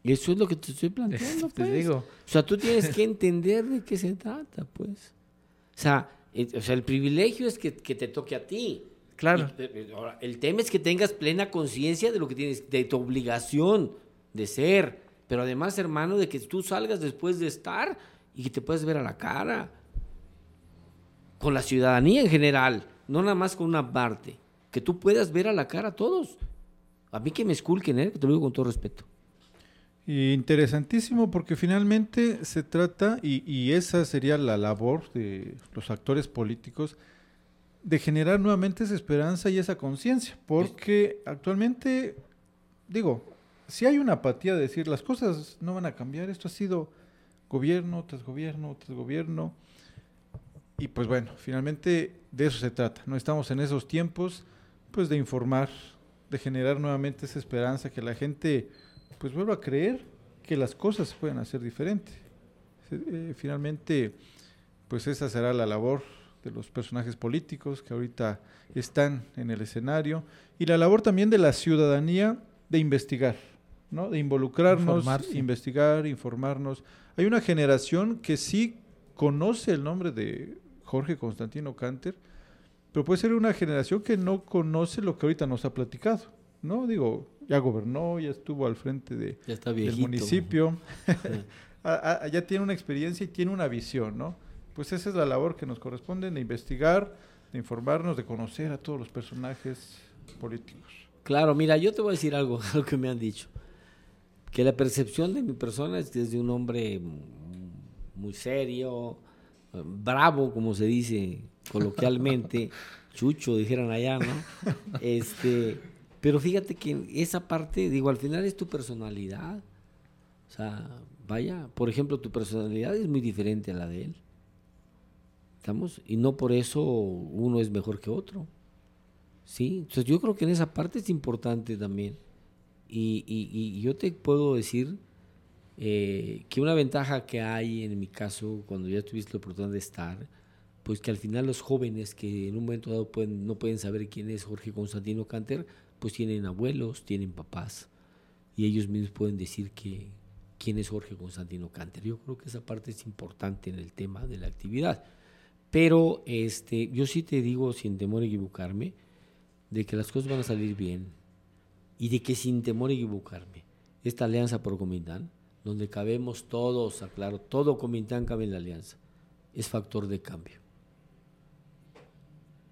Eso es lo que te estoy planteando, pues. Te digo. O sea, tú tienes que entender de qué se trata, pues. O sea, o sea el privilegio es que, que te toque a ti. Claro. el tema es que tengas plena conciencia de lo que tienes, de tu obligación de ser, pero además, hermano, de que tú salgas después de estar y que te puedas ver a la cara. Con la ciudadanía en general, no nada más con una parte. Que tú puedas ver a la cara a todos. A mí que me esculquen, ¿eh? te lo digo con todo respeto. Interesantísimo porque finalmente se trata, y, y, esa sería la labor de los actores políticos, de generar nuevamente esa esperanza y esa conciencia, porque actualmente, digo, si hay una apatía de decir las cosas no van a cambiar, esto ha sido gobierno tras gobierno tras gobierno. Y pues bueno, finalmente de eso se trata. No estamos en esos tiempos pues de informar, de generar nuevamente esa esperanza que la gente pues vuelva a creer que las cosas se pueden hacer diferente. Eh, finalmente pues esa será la labor de los personajes políticos que ahorita están en el escenario y la labor también de la ciudadanía de investigar ¿no? De involucrarnos, investigar, informarnos. Hay una generación que sí conoce el nombre de Jorge Constantino Canter, pero puede ser una generación que no conoce lo que ahorita nos ha platicado, ¿no? Digo, ya gobernó, ya estuvo al frente de, del municipio, ya tiene una experiencia y tiene una visión, ¿no? Pues esa es la labor que nos corresponde, de investigar, de informarnos, de conocer a todos los personajes políticos. Claro, mira, yo te voy a decir algo, algo que me han dicho que la percepción de mi persona es de un hombre muy serio, bravo, como se dice coloquialmente, chucho, dijeran allá, ¿no? Este, Pero fíjate que esa parte, digo, al final es tu personalidad. O sea, vaya, por ejemplo, tu personalidad es muy diferente a la de él. ¿Estamos? Y no por eso uno es mejor que otro. ¿Sí? Entonces yo creo que en esa parte es importante también. Y, y, yo te puedo decir eh, que una ventaja que hay en mi caso, cuando ya tuviste la oportunidad de estar, pues que al final los jóvenes que en un momento dado pueden, no pueden saber quién es Jorge Constantino Canter, pues tienen abuelos, tienen papás, y ellos mismos pueden decir que quién es Jorge Constantino Canter. Yo creo que esa parte es importante en el tema de la actividad. Pero este, yo sí te digo, sin temor a equivocarme, de que las cosas van a salir bien y de que sin temor a equivocarme, esta alianza por Comintán, donde cabemos todos, aclaro, todo Comintán cabe en la alianza, es factor de cambio.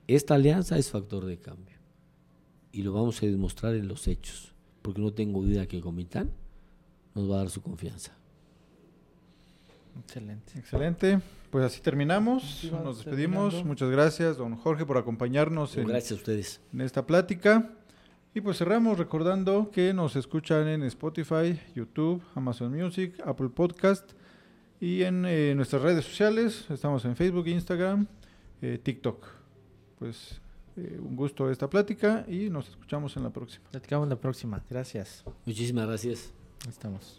Esta alianza es factor de cambio y lo vamos a demostrar en los hechos, porque no tengo duda que Comitán nos va a dar su confianza. Excelente. Excelente. Pues así terminamos. Nos despedimos. Muchas gracias, don Jorge, por acompañarnos en, gracias a ustedes. en esta plática. Y pues cerramos recordando que nos escuchan en Spotify, YouTube, Amazon Music, Apple Podcast y en eh, nuestras redes sociales. Estamos en Facebook, Instagram, eh, TikTok. Pues eh, un gusto esta plática y nos escuchamos en la próxima. Platicamos la próxima. Gracias. Muchísimas gracias. Estamos.